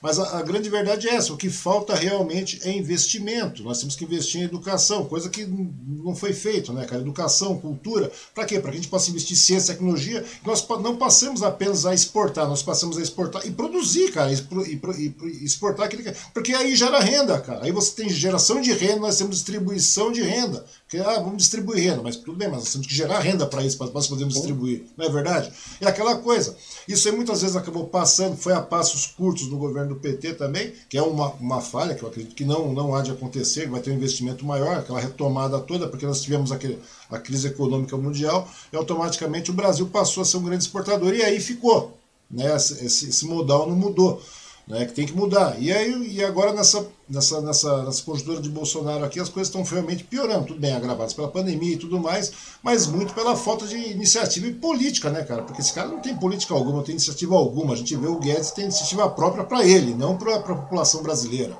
Mas a, a, grande verdade é essa: o que falta realmente é investimento. Nós temos que investir em educação, coisa que não foi feito, né, cara? Educação, cultura. Para quê? Para que a gente possa investir em ciência tecnologia. Nós não passamos apenas a exportar, nós passamos a exportar e produzir, cara, e exportar aquele. Porque aí gera renda, cara. Aí você tem geração de renda, nós temos distribuição de renda. Porque, ah, vamos distribuir renda, mas tudo bem, mas nós temos que gerar renda para isso, para nós podermos distribuir, não é verdade? É aquela coisa. Isso aí muitas vezes acabou passando, foi a passos curtos no governo do PT também, que é uma, uma falha que eu acredito que não, não há de acontecer, vai ter um investimento maior, aquela retomada toda, porque nós tivemos aquele, a crise econômica mundial e automaticamente o Brasil passou a ser um grande exportador e aí ficou. Né? Esse, esse modal não mudou né, que tem que mudar. E aí e agora nessa, nessa, nessa, nessa conjuntura de Bolsonaro aqui, as coisas estão realmente piorando. Tudo bem, agravadas pela pandemia e tudo mais, mas muito pela falta de iniciativa política, né, cara? Porque esse cara não tem política alguma, não tem iniciativa alguma. A gente vê o Guedes tem iniciativa própria para ele, não para a população brasileira.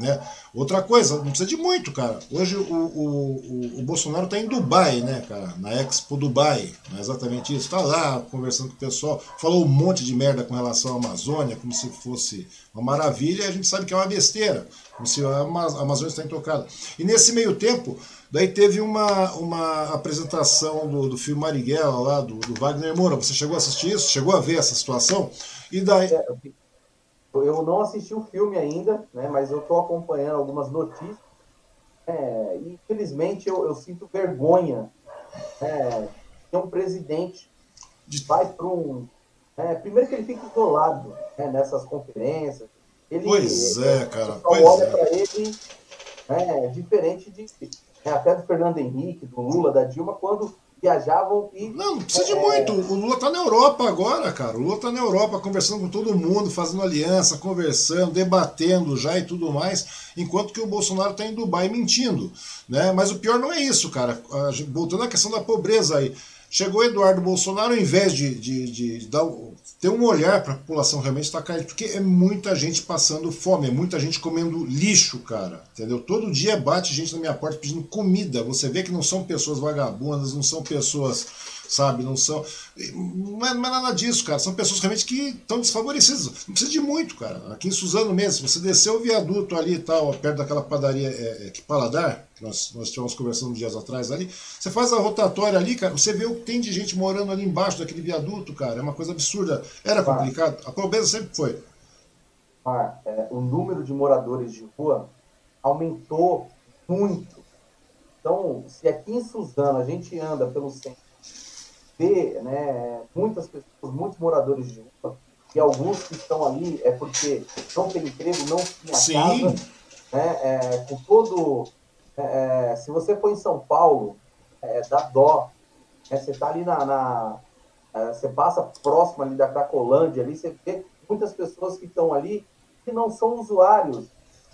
Né? Outra coisa, não precisa de muito, cara. Hoje o, o, o, o Bolsonaro está em Dubai, né, cara? Na Expo Dubai. Não é exatamente isso. Está lá conversando com o pessoal. Falou um monte de merda com relação à Amazônia, como se fosse uma maravilha, e a gente sabe que é uma besteira. Como se a Amazônia está intocada. E nesse meio tempo, daí teve uma, uma apresentação do, do filme Marighella lá, do, do Wagner Moura. Você chegou a assistir isso? Chegou a ver essa situação? E daí. É, eu não assisti o filme ainda, né, mas eu estou acompanhando algumas notícias. É, e, infelizmente, eu, eu, sinto vergonha é, que um presidente vai para um. É, primeiro que ele fica isolado né, nessas conferências. Ele, pois é, cara. Pois olha é. para ele é, diferente de é, até do Fernando Henrique, do Lula, da Dilma, quando viajavam e. Não, não precisa de é... muito. O Lula tá na Europa agora, cara. O Lula tá na Europa conversando com todo mundo, fazendo aliança, conversando, debatendo já e tudo mais, enquanto que o Bolsonaro tá em Dubai mentindo. Né? Mas o pior não é isso, cara. Voltando à questão da pobreza aí. Chegou Eduardo Bolsonaro, ao invés de, de, de, de dar, ter um olhar para a população realmente está caindo, porque é muita gente passando fome, é muita gente comendo lixo, cara. Entendeu? Todo dia bate gente na minha porta pedindo comida. Você vê que não são pessoas vagabundas, não são pessoas sabe? Não são. Não é, não é, nada disso, cara. São pessoas realmente que estão desfavorecidas. Não precisa de muito, cara. Aqui em Suzano mesmo, se você desceu o viaduto ali e tal, perto daquela padaria é, é, que Paladar, que nós, nós tivemos conversando dias atrás ali, você faz a rotatória ali, cara, você vê o que tem de gente morando ali embaixo daquele viaduto, cara. É uma coisa absurda. Era complicado. A pobreza sempre foi. Ah, é, o número de moradores de rua aumentou muito. Então, se aqui em Suzano a gente anda pelo centro vê né, muitas pessoas, muitos moradores de rua, e alguns que estão ali é porque não tem emprego, não tinha Sim. casa, né, é, com todo... É, é, se você for em São Paulo, é, dá dó, né, você está ali na... na é, você passa próximo ali da Cracolândia, ali, você vê muitas pessoas que estão ali que não são usuários,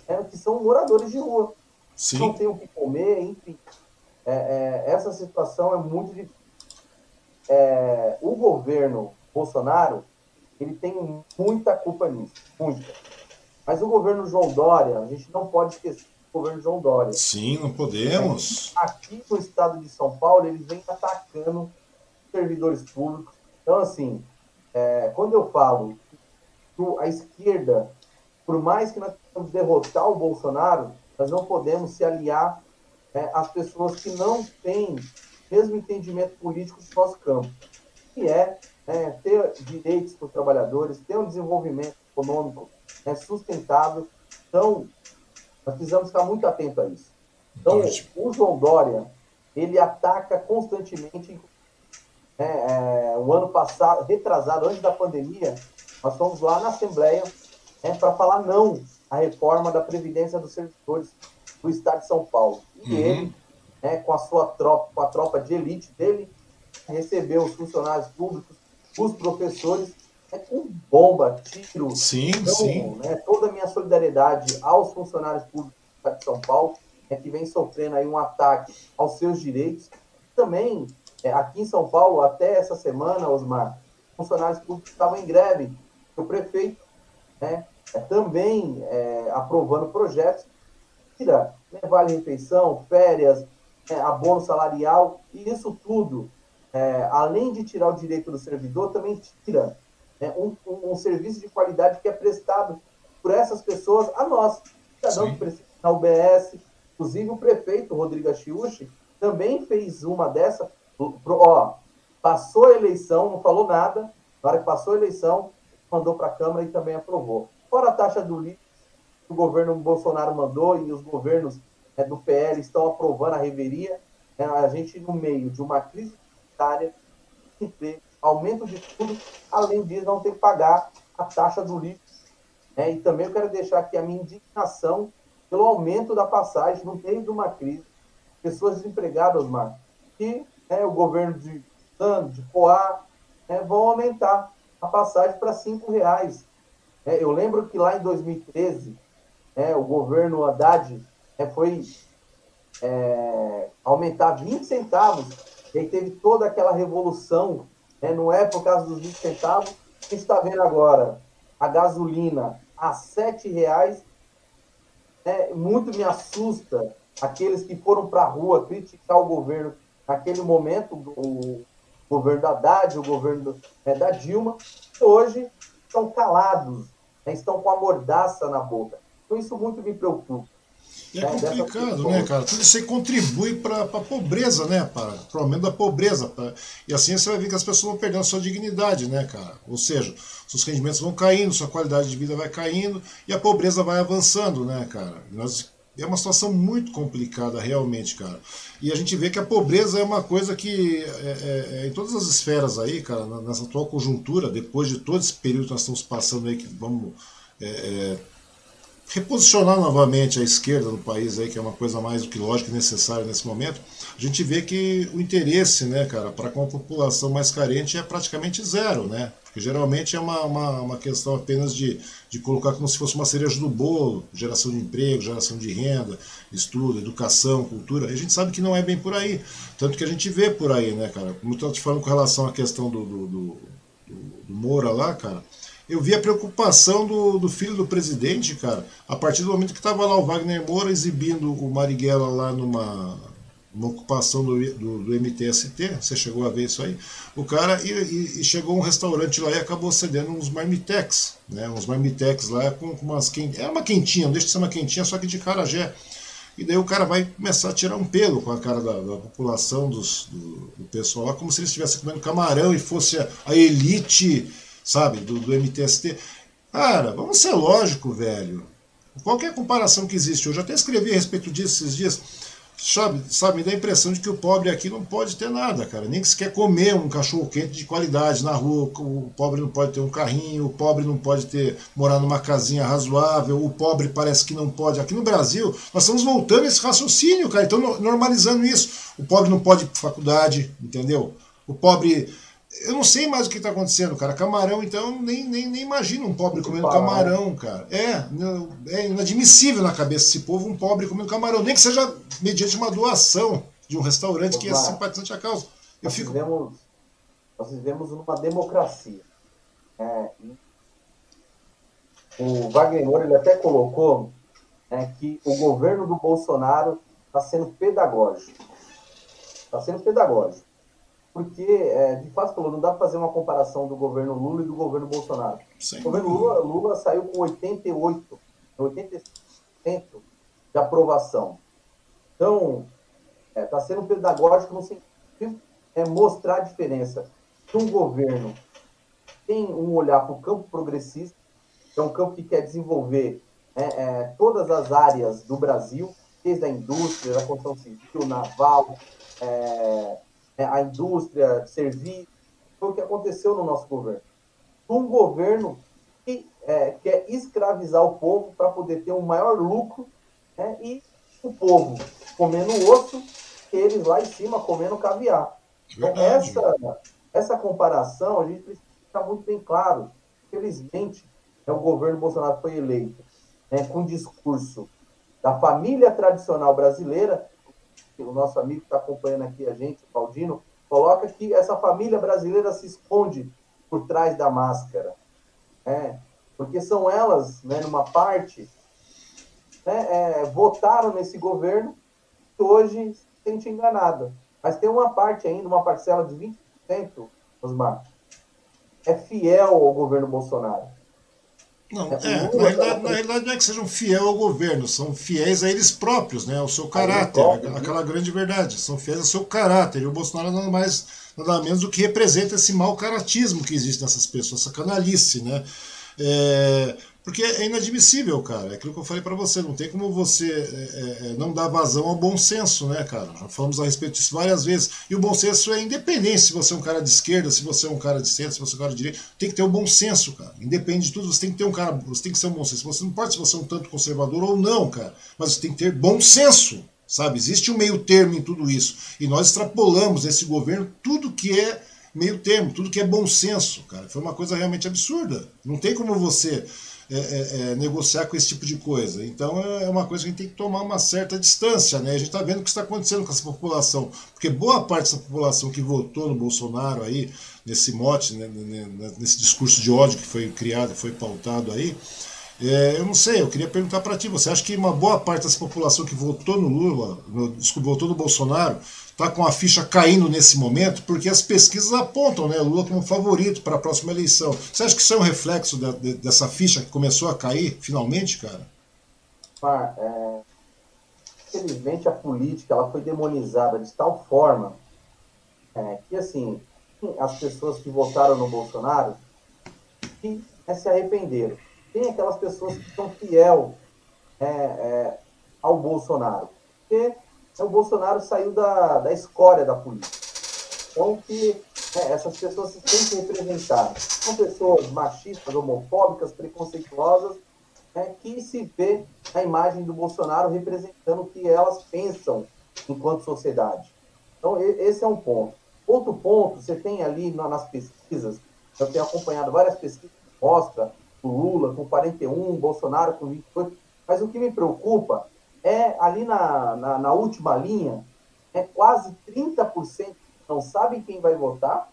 né, que são moradores de rua. Sim. Não tem o que comer, enfim. É, essa situação é muito difícil é, o governo Bolsonaro ele tem muita culpa nisso, muita. Mas o governo João Dória, a gente não pode esquecer do governo João Dória. Sim, não podemos. Aqui no estado de São Paulo, eles vêm atacando servidores públicos. Então, assim, é, quando eu falo que a esquerda, por mais que nós possamos derrotar o Bolsonaro, nós não podemos se aliar é, às pessoas que não têm o mesmo entendimento político do nosso campo, que é, é ter direitos para os trabalhadores, ter um desenvolvimento econômico é, sustentável. Então, nós precisamos ficar muito atentos a isso. Então, o João Dória, ele ataca constantemente. É, é, o ano passado, retrasado, antes da pandemia, nós fomos lá na Assembleia é, para falar não à reforma da Previdência dos Servidores do Estado de São Paulo. E uhum. ele, né, com a sua tropa, com a tropa de elite dele, recebeu os funcionários públicos, os professores, é com bomba, tiro. Sim, então, sim. Né, toda a minha solidariedade aos funcionários públicos de São Paulo, é, que vem sofrendo aí um ataque aos seus direitos. Também, é, aqui em São Paulo, até essa semana, Osmar, funcionários públicos estavam em greve. O prefeito né, é, também é, aprovando projetos tira né, vale-refeição, férias, é, abono salarial, e isso tudo, é, além de tirar o direito do servidor, também tira né, um, um, um, serviço de qualidade que é prestado por essas pessoas a nós, cidadão que precisa na UBS. Inclusive, o prefeito Rodrigo Achiuchi também fez uma dessa. Ó, passou a eleição, não falou nada, na hora que passou a eleição, mandou para a Câmara e também aprovou. Fora a taxa do lixo, o governo Bolsonaro mandou e os governos é, do PL estão aprovando a reveria, é, a gente no meio de uma crise sanitária, aumento de tudo, além disso, não tem que pagar a taxa do lixo. É, e também eu quero deixar aqui a minha indignação pelo aumento da passagem no meio de uma crise. Pessoas desempregadas, Marcos, que é, o governo de Sano, de Poá, é, vão aumentar a passagem para cinco reais. É, eu lembro que lá em 2013, é, o governo Haddad é, foi é, aumentar 20 centavos, e aí teve toda aquela revolução, né, não é por causa dos 20 centavos, a gente está vendo agora a gasolina a R$ reais, é, muito me assusta aqueles que foram para a rua criticar o governo naquele momento, o governo da Haddad, o governo né, da Dilma, hoje estão calados, né, estão com a mordaça na boca. Então isso muito me preocupa. É complicado, né, cara? Tudo isso aí contribui para a pobreza, né? Para o aumento da pobreza. Pra... E assim você vai ver que as pessoas vão perdendo a sua dignidade, né, cara? Ou seja, seus rendimentos vão caindo, sua qualidade de vida vai caindo e a pobreza vai avançando, né, cara? Nós... É uma situação muito complicada, realmente, cara. E a gente vê que a pobreza é uma coisa que, é, é, é, em todas as esferas aí, cara, nessa atual conjuntura, depois de todo esse período que nós estamos passando aí, que vamos é, é reposicionar novamente a esquerda no país aí, que é uma coisa mais do que lógica e necessária nesse momento, a gente vê que o interesse, né, cara, para com a população mais carente é praticamente zero, né? Porque geralmente é uma, uma, uma, questão apenas de, de colocar como se fosse uma cereja do bolo, geração de emprego, geração de renda, estudo, educação, cultura. E a gente sabe que não é bem por aí. Tanto que a gente vê por aí, né, cara? Como eu te falando com relação à questão do, do, do, do, do Moura lá, cara, eu vi a preocupação do, do filho do presidente, cara, a partir do momento que estava lá o Wagner Moura exibindo o Marighella lá numa, uma ocupação do, do, do, MTST, você chegou a ver isso aí? O cara e, e, e, chegou um restaurante lá e acabou cedendo uns marmitex, né? Uns marmitex lá com, com umas quentinhas. Era uma quentinha, não deixa de ser uma quentinha, só que de carajé. E daí o cara vai começar a tirar um pelo com a cara da, da população, dos, do, do, pessoal lá, como se ele estivesse comendo camarão e fosse a, a elite sabe, do, do MTST. Cara, vamos ser lógico, velho. Qualquer comparação que existe eu até escrevi a respeito disso esses dias, sabe, sabe, me dá a impressão de que o pobre aqui não pode ter nada, cara. Nem que se quer comer um cachorro quente de qualidade na rua, o pobre não pode ter um carrinho, o pobre não pode ter morar numa casinha razoável, o pobre parece que não pode. Aqui no Brasil, nós estamos voltando esse raciocínio, cara, então normalizando isso. O pobre não pode ir para faculdade, entendeu? O pobre eu não sei mais o que está acontecendo, cara. Camarão, então, nem, nem, nem imagino um pobre comendo camarão, cara. É, é inadmissível na cabeça desse povo um pobre comendo camarão, nem que seja mediante uma doação de um restaurante que é simpatizante à causa. Eu nós, fico... vivemos, nós vivemos numa democracia. É, o Wagner Moura ele até colocou né, que o governo do Bolsonaro está sendo pedagógico. Está sendo pedagógico. Porque, é, de fato, falou, não dá para fazer uma comparação do governo Lula e do governo Bolsonaro. Sim. O governo Lula, Lula saiu com 88, 85% de aprovação. Então, está é, tá sendo pedagógico no sentido é mostrar a diferença que um governo tem um olhar para o campo progressista, que é um campo que quer desenvolver é, é, todas as áreas do Brasil, desde a indústria, a construção civil, naval, é, a indústria, serviço, foi o que aconteceu no nosso governo. Um governo que é, quer escravizar o povo para poder ter um maior lucro né, e o povo comendo osso, eles lá em cima comendo caviar. Então, essa, essa comparação a gente precisa ficar muito bem claro. Felizmente, é o governo Bolsonaro foi eleito né, com discurso da família tradicional brasileira, o nosso amigo que está acompanhando aqui a gente, o Baldino, coloca que essa família brasileira se esconde por trás da máscara. Né? Porque são elas, né, numa parte, né, é, votaram nesse governo que hoje se sente enganada. Mas tem uma parte ainda, uma parcela de 20%, Osmar, é fiel ao governo Bolsonaro. Não, é, é na, realidade, na realidade não é que sejam fiel ao governo, são fiéis a eles próprios, né, ao seu caráter, próprio, aquela né? grande verdade, são fiéis ao seu caráter, e o Bolsonaro nada mais, nada menos do que representa esse mau caratismo que existe nessas pessoas, essa canalice, né, é, porque é inadmissível, cara. É aquilo que eu falei para você. Não tem como você é, é, é, não dar vazão ao bom senso, né, cara? Já falamos a respeito disso várias vezes. E o bom senso é independente se você é um cara de esquerda, se você é um cara de centro, se você é um cara de direita. Tem que ter o um bom senso, cara. Independe de tudo, você tem que ter um cara. Você tem que ser um bom senso. Você não pode se você é um tanto conservador ou não, cara. Mas você tem que ter bom senso. Sabe? Existe um meio termo em tudo isso. E nós extrapolamos nesse governo tudo que é meio termo, tudo que é bom senso, cara. Foi uma coisa realmente absurda. Não tem como você é, é, é, negociar com esse tipo de coisa. Então é, é uma coisa que a gente tem que tomar uma certa distância. Né? A gente está vendo o que está acontecendo com essa população. Porque boa parte dessa população que votou no Bolsonaro aí, nesse mote, né, nesse discurso de ódio que foi criado, foi pautado aí, é, eu não sei, eu queria perguntar para ti, você acha que uma boa parte dessa população que votou no Lula, no, desculpa, votou no Bolsonaro, está com a ficha caindo nesse momento, porque as pesquisas apontam né, Lula como favorito para a próxima eleição. Você acha que isso é um reflexo de, de, dessa ficha que começou a cair finalmente, cara? Mar, é... infelizmente a política ela foi demonizada de tal forma é, que assim as pessoas que votaram no Bolsonaro que, é, se arrependeram. Tem aquelas pessoas que são fiel é, é ao Bolsonaro. Porque o Bolsonaro saiu da, da escória da política. Então, que né, essas pessoas se sentem representadas. São pessoas machistas, homofóbicas, preconceituosas, né, que se vê a imagem do Bolsonaro representando o que elas pensam enquanto sociedade. Então, esse é um ponto. Outro ponto, você tem ali nas pesquisas, eu tenho acompanhado várias pesquisas que mostram o Lula com 41, Bolsonaro com 28, mas o que me preocupa é ali na, na, na última linha, é quase 30% não sabem quem vai votar,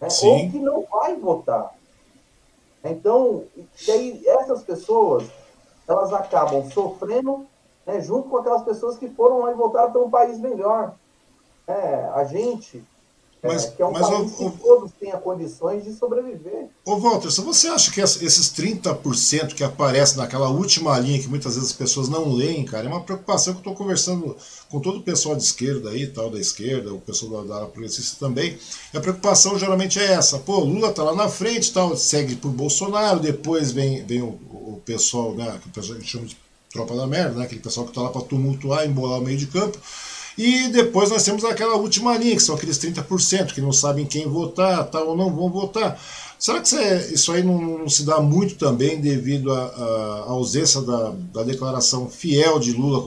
né, ou que não vai votar. Então, e aí essas pessoas, elas acabam sofrendo né, junto com aquelas pessoas que foram lá e votaram para um país melhor. É, a gente mas, é, que é um mas país o, que todos tenham condições de sobreviver. Ô, Walter, se você acha que esses 30% que aparecem naquela última linha que muitas vezes as pessoas não leem, cara, é uma preocupação que eu estou conversando com todo o pessoal de esquerda aí, tal, da esquerda, o pessoal da, progressista também. a preocupação geralmente é essa. Pô, Lula tá lá na frente, tal, segue por Bolsonaro, depois vem, vem o, o pessoal, né, que o pessoal chama de tropa da merda, né, aquele pessoal que tá lá para tumultuar, embolar o meio de campo. E depois nós temos aquela última linha, que são aqueles 30% que não sabem quem votar, tal ou não vão votar. Será que isso aí não, não se dá muito também devido à ausência da, da, declaração fiel de Lula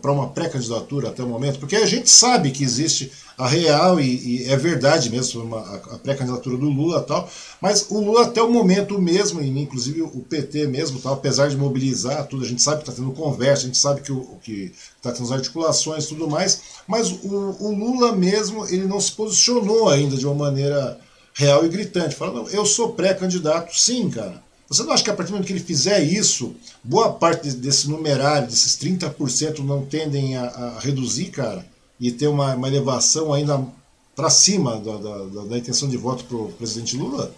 para uma pré-candidatura até o momento? Porque a gente sabe que existe a real e, e é verdade mesmo uma, a, pré-candidatura do Lula tal, mas o Lula até o momento mesmo, inclusive o PT mesmo, tal, apesar de mobilizar tudo, a gente sabe que está tendo conversa, a gente sabe que o que está tendo articulações e tudo mais, mas o, o Lula mesmo ele não se posicionou ainda de uma maneira real e gritante. Fala, não, eu sou pré-candidato, sim, cara. Você não acha que a partir do momento que ele fizer isso, boa parte desse numerário, desses 30%, não tendem a, a reduzir, cara? E ter uma, uma elevação ainda para cima da, da, da, intenção de voto para o presidente Lula?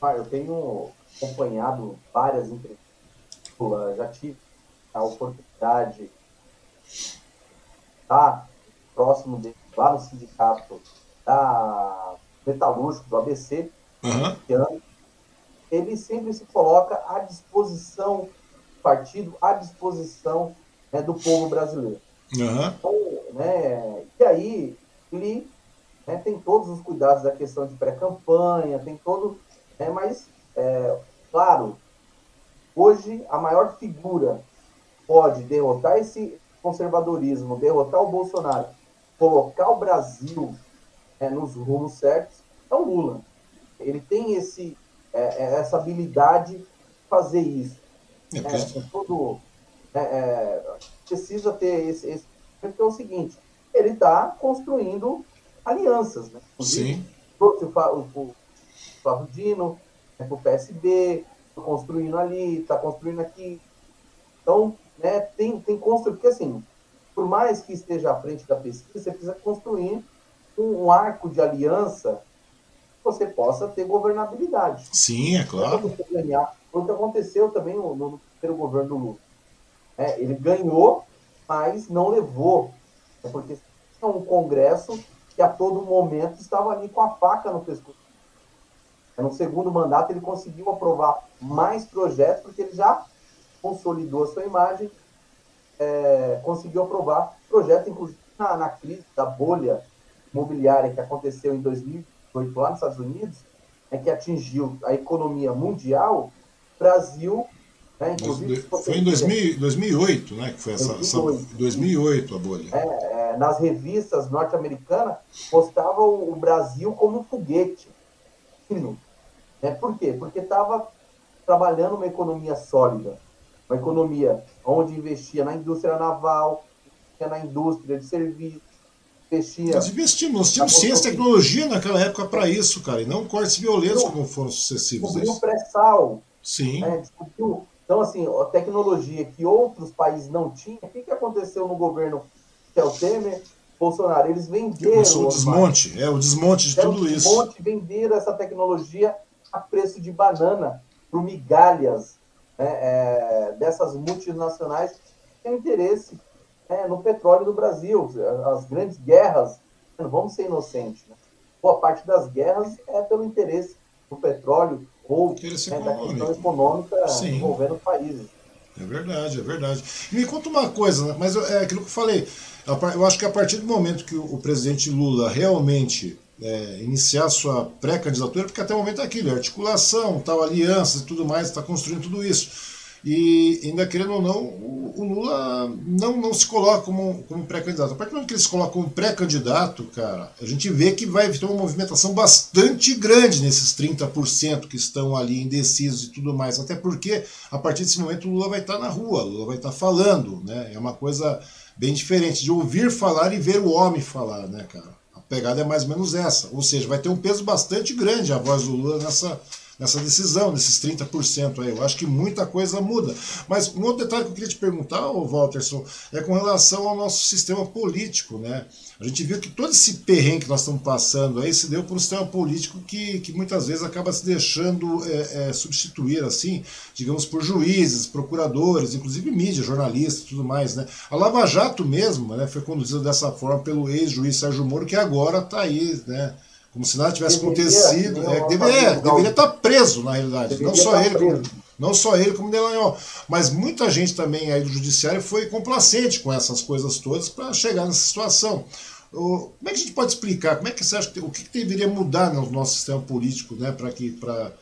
Ah, eu tenho acompanhado várias entrevistas. Já tive a oportunidade de estar próximo dele, lá no sindicato da metalúrgico do ABC, uhum. ele sempre se coloca à disposição do partido, à disposição né, do povo brasileiro. Uhum. Então, né, e aí ele né, tem todos os cuidados da questão de pré-campanha, tem todo, né, mas é, claro, hoje a maior figura pode derrotar esse conservadorismo, derrotar o Bolsonaro, colocar o Brasil é, nos rumos certos, é o Lula. Ele tem esse, é, é essa habilidade de fazer isso. É, é todo, é, é, precisa ter esse, esse. Porque é o seguinte: ele está construindo alianças. Né? Sim. Trouxe o, o, Flávio Dino né, para o PSB, construindo ali, está construindo aqui. Então, né, tem, tem construir, porque assim, por mais que esteja à frente da pesquisa, você precisa construir um, arco de aliança você possa ter governabilidade. Sim, é claro. Ganhar. Foi o que aconteceu também no, no primeiro governo do Lula. É, ele ganhou, mas não levou. É porque tinha um Congresso que a todo momento estava ali com a faca no pescoço. No segundo mandato, ele conseguiu aprovar mais projetos, porque ele já consolidou a sua imagem, é, conseguiu aprovar projetos, inclusive na, na, crise da bolha imobiliária que aconteceu em 2008 lá nos Estados Unidos, é, que atingiu a economia mundial, Brasil é, foi em 2000, 2008, né? Que foi essa 2008, essa, 2008 a bolha. É, é, nas revistas norte-americanas postavam o Brasil como um foguete. É, por quê? Porque estava trabalhando uma economia sólida, uma economia onde investia na indústria naval, na indústria de serviços, investia. Nós investimos, nós tínhamos ciência e tecnologia naquela época para isso, cara, e não cortes violentos como foram sucessivos. Descobriu o pré-sal. Sim. Né, então, assim, a tecnologia que outros países não tinham, o que, que aconteceu no governo Michel Temer, Bolsonaro? Eles venderam. o desmonte, é o desmonte de é tudo isso. O desmonte, venderam essa tecnologia a preço de banana para migalhas né, é, dessas multinacionais que têm interesse é, no petróleo do Brasil. As grandes guerras, não vamos ser inocentes. Né? Boa parte das guerras é pelo interesse do petróleo ou Interesse né, da questão econômica Sim. envolvendo países. É verdade, é verdade. E me conta uma coisa, né, mas é aquilo que eu falei. Eu acho que a partir do momento que o presidente Lula realmente é, iniciar sua pré-candidatura, porque até o momento é aquilo, é articulação, tal, alianças e tudo mais, está construindo tudo isso. E ainda querendo ou não, o, o Lula não, não se coloca como, como pré-candidato. A partir do momento que ele se coloca como pré-candidato, cara, a gente vê que vai ter uma movimentação bastante grande nesses 30% que estão ali indecisos e tudo mais. Até porque, a partir desse momento, o Lula vai estar na rua, o Lula vai estar falando, né? É uma coisa bem diferente de ouvir falar e ver o homem falar, né, cara? A pegada é mais ou menos essa. Ou seja, vai ter um peso bastante grande a voz do Lula nessa nessa decisão, nesses 30% aí. Eu acho que muita coisa muda. Mas um outro detalhe que eu queria te perguntar, ô Walterson, é com relação ao nosso sistema político, né? A gente viu que todo esse perrengue que nós estamos passando aí se deu por um sistema político que, que muitas vezes acaba se deixando é, é, substituir, assim, digamos, por juízes, procuradores, inclusive mídia, jornalistas e tudo mais, né? A Lava Jato mesmo, né, foi conduzida dessa forma pelo ex-juiz Sérgio Moro, que agora está aí, né? Como se nada tivesse deveria, acontecido. É, deveria, deveria estar preso, na realidade. Não só, ele, como, não só ele, como Delanhol. Mas muita gente também aí do judiciário foi complacente com essas coisas todas para chegar nessa situação. Como é que a gente pode explicar? Como é que você acha que, o que, que deveria mudar no nosso sistema político né, para que, para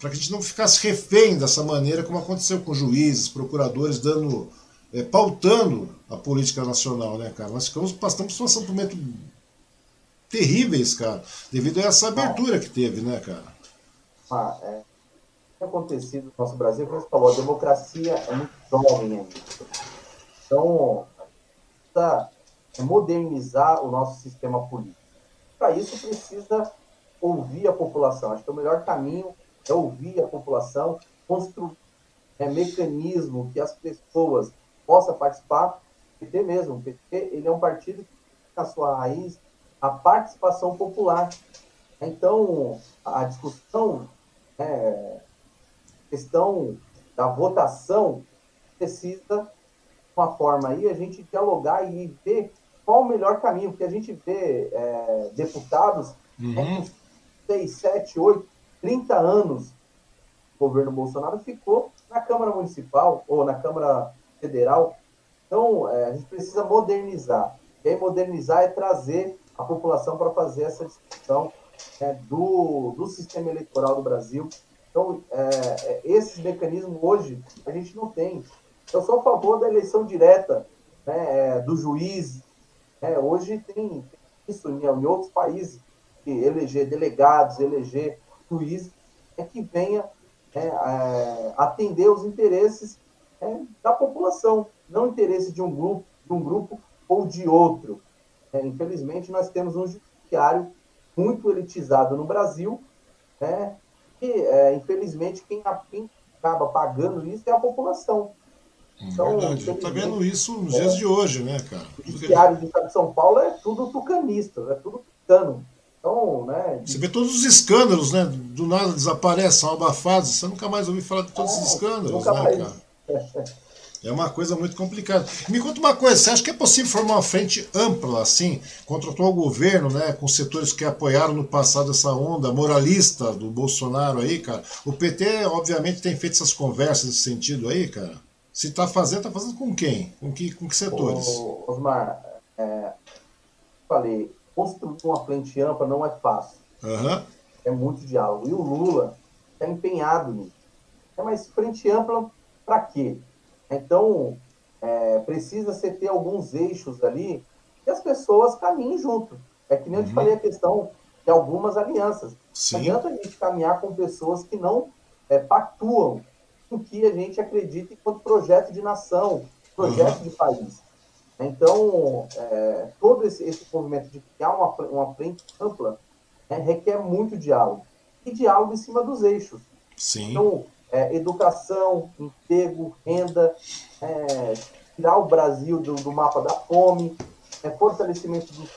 que a gente não ficasse refém dessa maneira, como aconteceu com juízes, procuradores, dando. É, pautando a política nacional, né, cara? Nós ficamos, passamos por uma situação terríveis, cara, devido a essa abertura que teve, né, cara? Ah, é. O que tem acontecido no nosso Brasil, como você falou, a democracia é muito jovem ainda. Então, precisa modernizar o nosso sistema político. Para isso, precisa ouvir a população. Acho que o melhor caminho é ouvir a população, construir é, mecanismo que as pessoas possam participar. O PT mesmo, o PT ele é um partido que na sua raiz a participação popular. Então, a discussão, é, questão da votação, precisa, uma forma aí, a gente dialogar e ver qual o melhor caminho, porque a gente vê é, deputados uhum. com 6, 7, 8, 30 anos o governo Bolsonaro ficou na Câmara Municipal ou na Câmara Federal. Então, é, a gente precisa modernizar. E aí, modernizar é trazer a população para fazer essa discussão é, do, do sistema eleitoral do Brasil. Então, é, é, esses mecanismos hoje a gente não tem. Eu sou a favor da eleição direta né, é, do juiz. Né, hoje tem isso em, em outros países, que eleger delegados, eleger juízes, é que venha é, é, atender os interesses é, da população, não interesse de um grupo, de um grupo ou de outro. É, infelizmente, nós temos um judiciário muito elitizado no Brasil, né, e, é, infelizmente, quem, quem, acaba pagando isso é a população. Hum, então, Verdade, está vendo isso nos dias de hoje, né, cara? O judiciário do Estado de São Paulo é tudo tucanista, é tudo tucano. Então, né? Você vê todos os escândalos, né? Do nada desaparece, são abafados. Você nunca mais ouviu falar de todos é, esses escândalos, né, mais. cara? É uma coisa muito complicada. Me conta uma coisa, você acha que é possível formar uma frente ampla, assim, contra o atual governo, né, com setores que apoiaram no passado essa onda moralista do Bolsonaro aí, cara? O PT, obviamente, tem feito essas conversas nesse sentido aí, cara? Se está fazendo, está fazendo com quem? Com que, com que setores? Ô, Osmar, é, falei, construir uma frente ampla não é fácil. Uhum. É muito diálogo. E o Lula está empenhado nisso. É, mas frente ampla para quê? Então, é, precisa ser ter alguns eixos ali que as pessoas caminhem junto. É que nem uhum. eu te uhum. falei a questão de algumas alianças. Sim. Não adianta a gente caminhar com pessoas que não é, pactuam o que a gente acredita enquanto projeto de nação, projeto uhum. de país. Então, é, todo esse, esse movimento de criar uma, uma frente ampla é, requer muito diálogo. E diálogo em cima dos eixos. Sim. Então, é, educação, emprego, renda, é, tirar o Brasil do, do mapa da fome, é, fortalecimento do.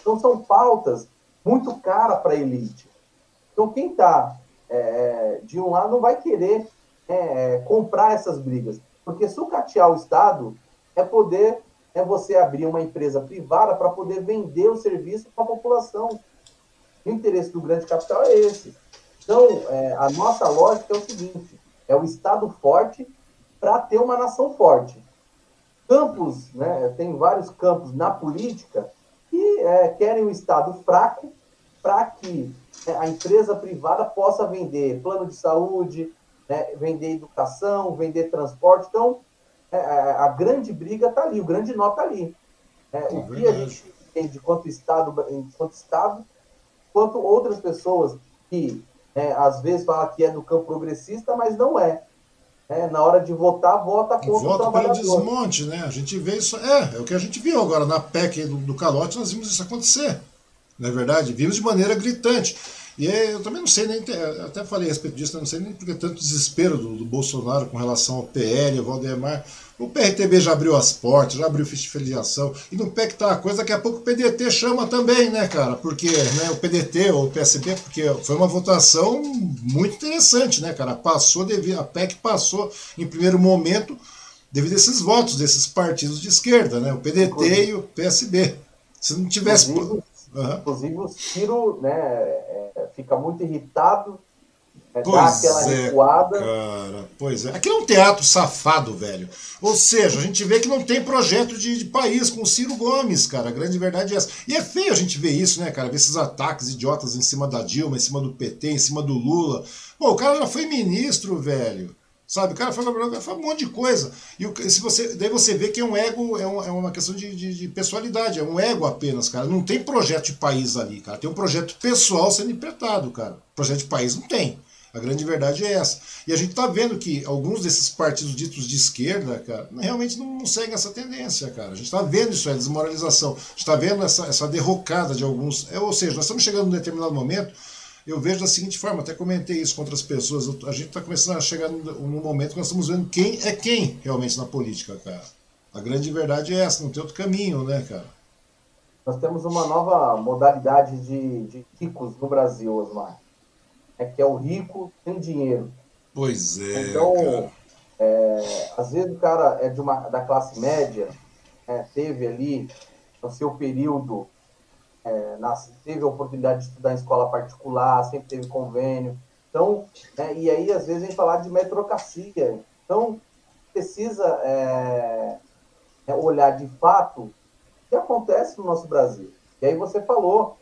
Então, são pautas muito caras para a elite. Então, quem está é, de um lado não vai querer é, comprar essas brigas. Porque sucatear o Estado é poder é você abrir uma empresa privada para poder vender o serviço para a população. O interesse do grande capital é esse. Então, é, a nossa lógica é o seguinte: é o Estado forte para ter uma nação forte. Campos, né, tem vários campos na política que é, querem o Estado fraco para que é, a empresa privada possa vender plano de saúde, né, vender educação, vender transporte. Então, é, é, a grande briga está ali, o grande nó está ali. É, é, o que a gente entende quanto Estado, enquanto Estado, quanto outras pessoas que é, às vezes falam que é do campo progressista, mas não é. É, na hora de votar, vota contra Vota o trabalhador. pelo desmonte, né? A gente vê isso. É, é o que a gente viu agora na PEC do, do calote, nós vimos isso acontecer. Não é verdade? Vimos de maneira gritante. E eu também não sei nem, até falei a respeito disso, não sei nem porque tanto desespero do, do Bolsonaro com relação ao PL, ao Valdemar. O PRTB já abriu as portas, já abriu ficha de filiação. E no PEC tá a coisa, daqui a pouco o PDT chama também, né, cara? Porque né, o PDT ou o PSB, porque foi uma votação muito interessante, né, cara? Passou, devido, a PEC passou em primeiro momento devido a esses votos desses partidos de esquerda, né? O PDT inclusive, e o PSB. Se não tivesse. Inclusive, uhum. inclusive o Ciro, né? É, fica muito irritado, é, pois dá aquela é, recuada. Cara, pois é. Aqui é um teatro safado, velho. Ou seja, a gente vê que não tem projeto de, de, país com o Ciro Gomes, cara. A grande verdade é essa. E é feio a gente ver isso, né, cara? Ver esses ataques idiotas em cima da Dilma, em cima do PT, em cima do Lula. Pô, o cara já foi ministro, velho. Sabe, o cara fala, fala um monte de coisa. E se você, daí você vê que é um ego, é, um, é uma questão de, de, de, personalidade, é um ego apenas, cara. Não tem projeto de país ali, cara. Tem um projeto pessoal sendo interpretado, cara. Projeto de país não tem. A grande verdade é essa. E a gente está vendo que alguns desses partidos ditos de esquerda, cara, realmente não, seguem essa tendência, cara. A gente está vendo isso, é desmoralização. A gente está vendo essa, essa derrocada de alguns. É, ou seja, nós estamos chegando num determinado momento eu vejo da seguinte forma, até comentei isso com outras pessoas, a gente está começando a chegar num momento que nós estamos vendo quem é quem realmente na política, cara. A grande verdade é essa, não tem outro caminho, né, cara? Nós temos uma nova modalidade de, de ricos no Brasil, Osmar. É que é o rico sem dinheiro. Pois é. Então, é, às vezes o cara é de uma, da classe média, é, teve ali no seu período, é, nas, teve a oportunidade de estudar em escola particular, sempre teve convênio. Então, é, e aí às vezes a gente falar de metrocracia. Então, precisa é, é, olhar de fato o que acontece no nosso Brasil. E aí você falou,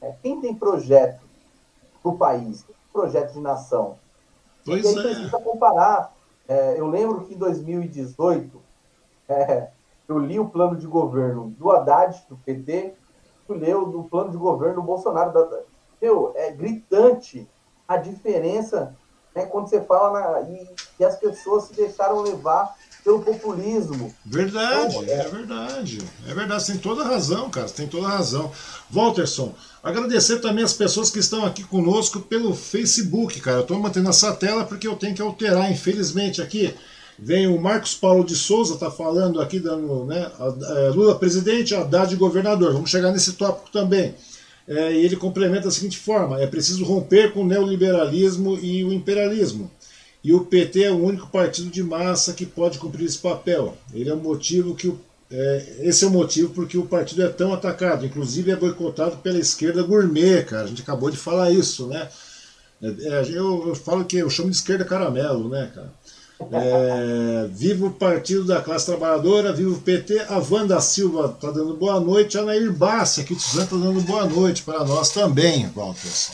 é, quem tem projeto para o país, projeto de nação? Pois e aí é. precisa comparar. É, eu lembro que em 2018 é, eu li o plano de governo do Haddad, do PT, tu leu do plano de governo do Bolsonaro. Da, meu, é gritante a diferença né, quando você fala na, e, e as pessoas se deixaram levar pelo populismo. Verdade, Então, é verdade. É verdade, você tem toda a razão, cara. Você tem toda a razão. Walterson, agradecer também as pessoas que estão aqui conosco pelo Facebook, cara. Eu estou mantendo essa tela porque eu tenho que alterar, infelizmente, aqui. Vem o Marcos Paulo de Souza, tá falando aqui, dando, né? é, Lula presidente, Haddad governador. Vamos chegar nesse tópico também. É, e ele complementa da seguinte forma: é preciso romper com o neoliberalismo e o imperialismo. E o PT é o único partido de massa que pode cumprir esse papel. Ele é o motivo que o, é, esse é o motivo porque o partido é tão atacado. Inclusive é boicotado pela esquerda gourmet, cara. A gente acabou de falar isso, né? É, é, eu, eu falo que eu chamo de esquerda caramelo, né, cara? É, viva o Partido da Classe Trabalhadora, viva o PT. A Wanda Silva está dando boa noite. A Nair Bassi aqui de Suzano está dando boa noite para nós também, Walterson.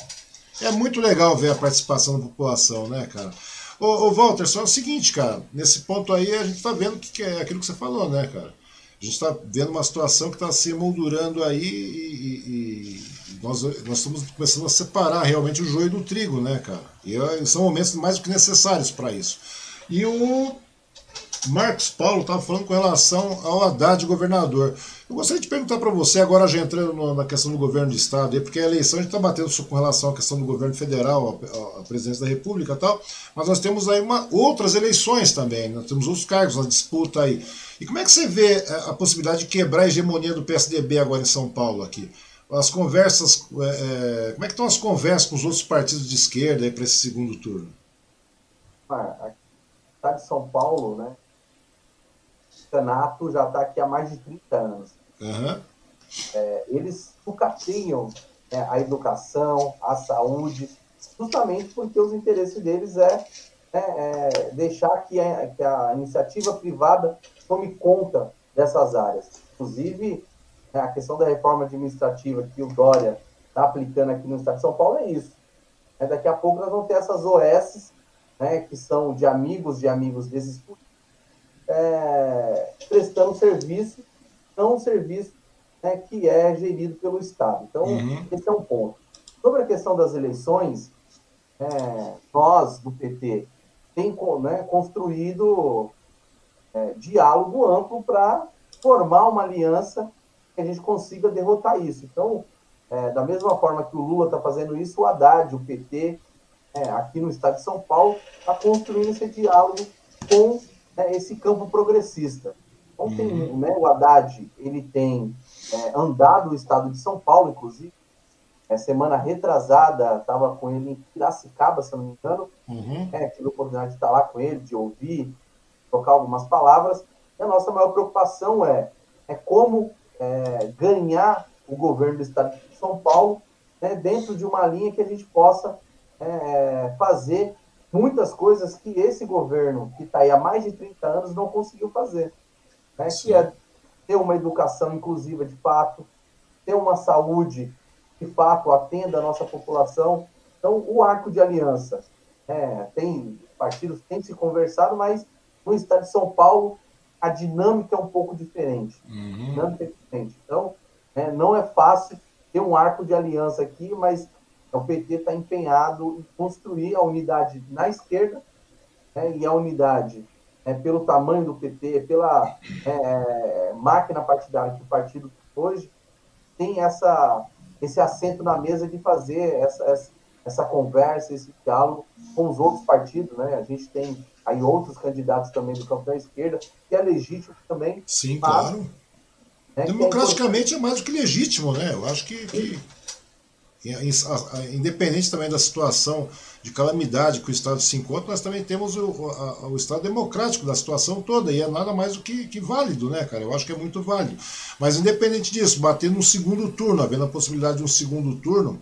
É muito legal ver a participação da população, né, cara? Ô, ô Walter, só é o seguinte, cara, nesse ponto aí a gente tá vendo que, que é aquilo que você falou, né, cara? A gente está vendo uma situação que está se moldurando aí e, e- e nós, nós estamos começando a separar realmente o joio do trigo, né, cara? E são momentos mais do que necessários para isso. E o Marcos Paulo estava falando com relação ao Haddad governador. Eu gostaria de perguntar para você, agora já entrando na questão do governo de Estado, porque a eleição a gente está batendo com relação à questão do governo federal, à presidência da República e tal, mas nós temos aí uma, outras eleições também, nós temos outros cargos na disputa aí. E como é que você vê eh, a possibilidade de quebrar a hegemonia do PSDB agora em São Paulo aqui? As conversas, eh, eh, como é que estão as conversas com os outros partidos de esquerda para esse segundo turno? Ah, a cidade de São Paulo, né? O Senato já está aqui há mais de 30 anos. Aham. É, eles sucateam né, a educação, a saúde, justamente porque os interesses deles é, é, é deixar que a, que a iniciativa privada tome conta dessas áreas. Inclusive, né, a questão da reforma administrativa que o Dória está aplicando aqui no estado de São Paulo é isso. É, daqui a pouco nós vamos ter essas OS, né, que são de amigos de amigos desses políticos, é, prestando serviço, não um serviço né, que é gerido pelo Estado. Então, Uhum. esse é um ponto. Sobre a questão das eleições, é, nós, do PT, tem né, construído é, diálogo amplo para formar uma aliança que a gente consiga derrotar isso. Então, é, da mesma forma que o Lula está fazendo isso, o Haddad, o PT, é, aqui no estado de São Paulo, está construindo esse diálogo com né, esse campo progressista. Então, tem, né, o Haddad ele tem é, andado o estado de São Paulo, inclusive. É, semana retrasada, estava com ele em Piracicaba, se não me engano. Uhum. É, tive a oportunidade de estar lá com ele, de ouvir, trocar algumas palavras. E a nossa maior preocupação é, é como é, ganhar o governo do estado de São Paulo né, dentro de uma linha que a gente possa é, fazer muitas coisas que esse governo, que está aí há mais de 30 anos, não conseguiu fazer. Né, que é ter uma educação inclusiva de fato, ter uma saúde de fato atenda a nossa população. Então, o arco de aliança, é, tem partidos têm se conversado, mas no estado de São Paulo a dinâmica é um pouco diferente. Uhum. Dinâmica é diferente. Então, né, não é fácil ter um arco de aliança aqui, mas o PT está empenhado em construir a unidade na esquerda né, e a unidade né, pelo tamanho do PT, pela é, máquina partidária que o partido hoje tem essa, esse assento na mesa de fazer essa, essa, essa conversa, esse diálogo com os outros partidos, né? A gente tem aí outros candidatos também do campo da esquerda, que é legítimo também. Sim, mas, claro. Né, Democraticamente é, é, mais do que legítimo, né? Eu acho que, que independente também da situação de calamidade que o Estado se encontra, nós também temos o, a, o Estado democrático da situação toda, e é nada mais do que, que, válido, né, cara? Eu acho que é muito válido. Mas independente disso, bater no segundo turno, havendo a possibilidade de um segundo turno,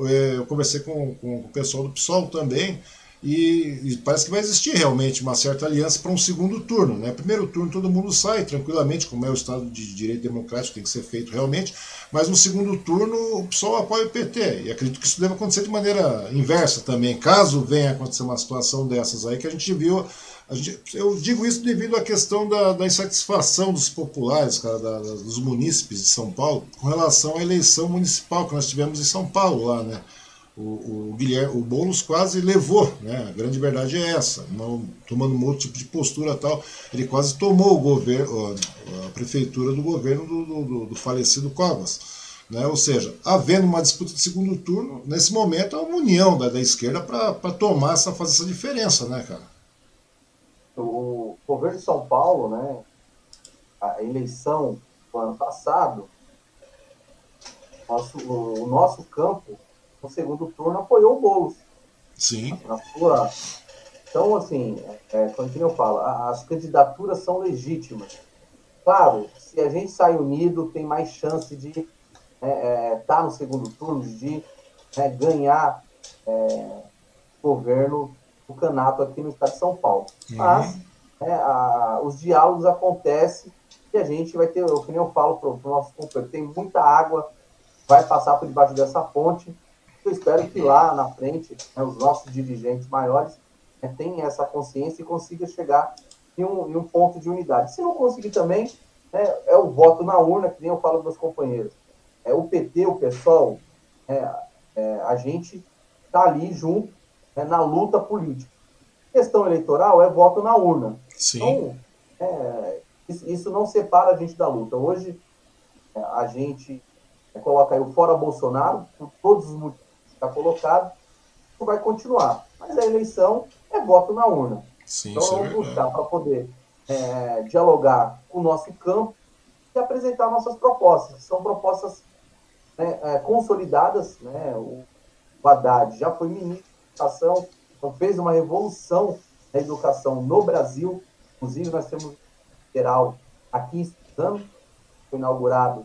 é, eu conversei com, com o pessoal do PSOL também, e, e, parece que vai existir realmente uma certa aliança para um segundo turno. Né? Primeiro turno todo mundo sai tranquilamente, como é o Estado de Direito Democrático, tem que ser feito realmente, mas no segundo turno o PSOL apoia o PT, e acredito que isso deve acontecer de maneira inversa também, caso venha acontecer uma situação dessas aí que a gente viu. A gente, eu digo isso devido à questão da, da insatisfação dos populares, cara, da, dos munícipes de São Paulo, com relação à eleição municipal que nós tivemos em São Paulo lá, né? O, o Guilherme, o Boulos quase levou, né? A grande verdade é essa, não tomando um outro tipo de postura tal, ele quase tomou o governo, a prefeitura do governo do, do, do falecido Covas. Né? Ou seja, havendo uma disputa de segundo turno, nesse momento há uma união da, da esquerda para tomar essa, fazer essa diferença, né, cara? O governo de São Paulo, né, a eleição do ano passado, nosso, o, o nosso campo no segundo turno apoiou o Boulos. Sim. Na sua... Então, assim, é, quando eu falo, as candidaturas são legítimas. Claro, se a gente sai unido, tem mais chance de estar é, é, tá no segundo turno, de né, ganhar é, governo do Canato aqui no estado de São Paulo. Uhum. Mas é, a, os diálogos acontecem e a gente vai ter, como eu falo para o nosso companheiro, tem muita água, vai passar por debaixo dessa ponte eu espero que lá na frente, né, os nossos dirigentes maiores né, tenham essa consciência e consigam chegar em um, em um, ponto de unidade. Se não conseguir também, né, é o voto na urna, que nem eu falo dos meus companheiros. É o PT, o PSOL, é, é, a gente está ali junto né, na luta política. Questão eleitoral é voto na urna. Sim. Então, é, isso não separa a gente da luta. Hoje, é, a gente coloca aí o fora Bolsonaro, por todos os motivos está colocado, vai continuar. Mas a eleição é voto na urna. Sim, então vamos é buscar para poder é, dialogar com o nosso campo e apresentar nossas propostas. São propostas né, é, consolidadas. Né? O, o Haddad já foi ministro da Educação, então fez uma revolução na educação no Brasil. Inclusive, nós temos um federal aqui estudando, foi inaugurado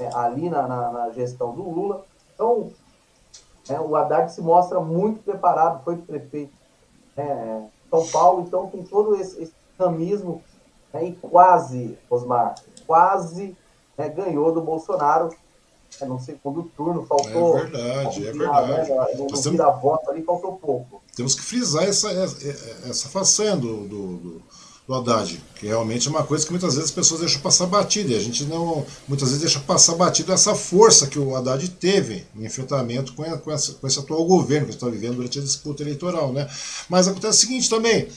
é, ali na, na, na gestão do Lula. Então, é, o Haddad se mostra muito preparado, foi prefeito é, São Paulo, então tem todo esse, esse dinamismo né, e quase, Osmar, quase né, ganhou do Bolsonaro é, no segundo turno, faltou. É verdade, é verdade. Né, no, no temos, ali faltou pouco. Temos que frisar essa, essa, essa façanha do, do, do do Haddad, que realmente é uma coisa que muitas vezes as pessoas deixam passar batida, e a gente não, muitas vezes deixa passar batida essa força que o Haddad teve no enfrentamento com, com, essa, com esse atual governo que está vivendo durante a disputa eleitoral. Né? Mas acontece o seguinte também,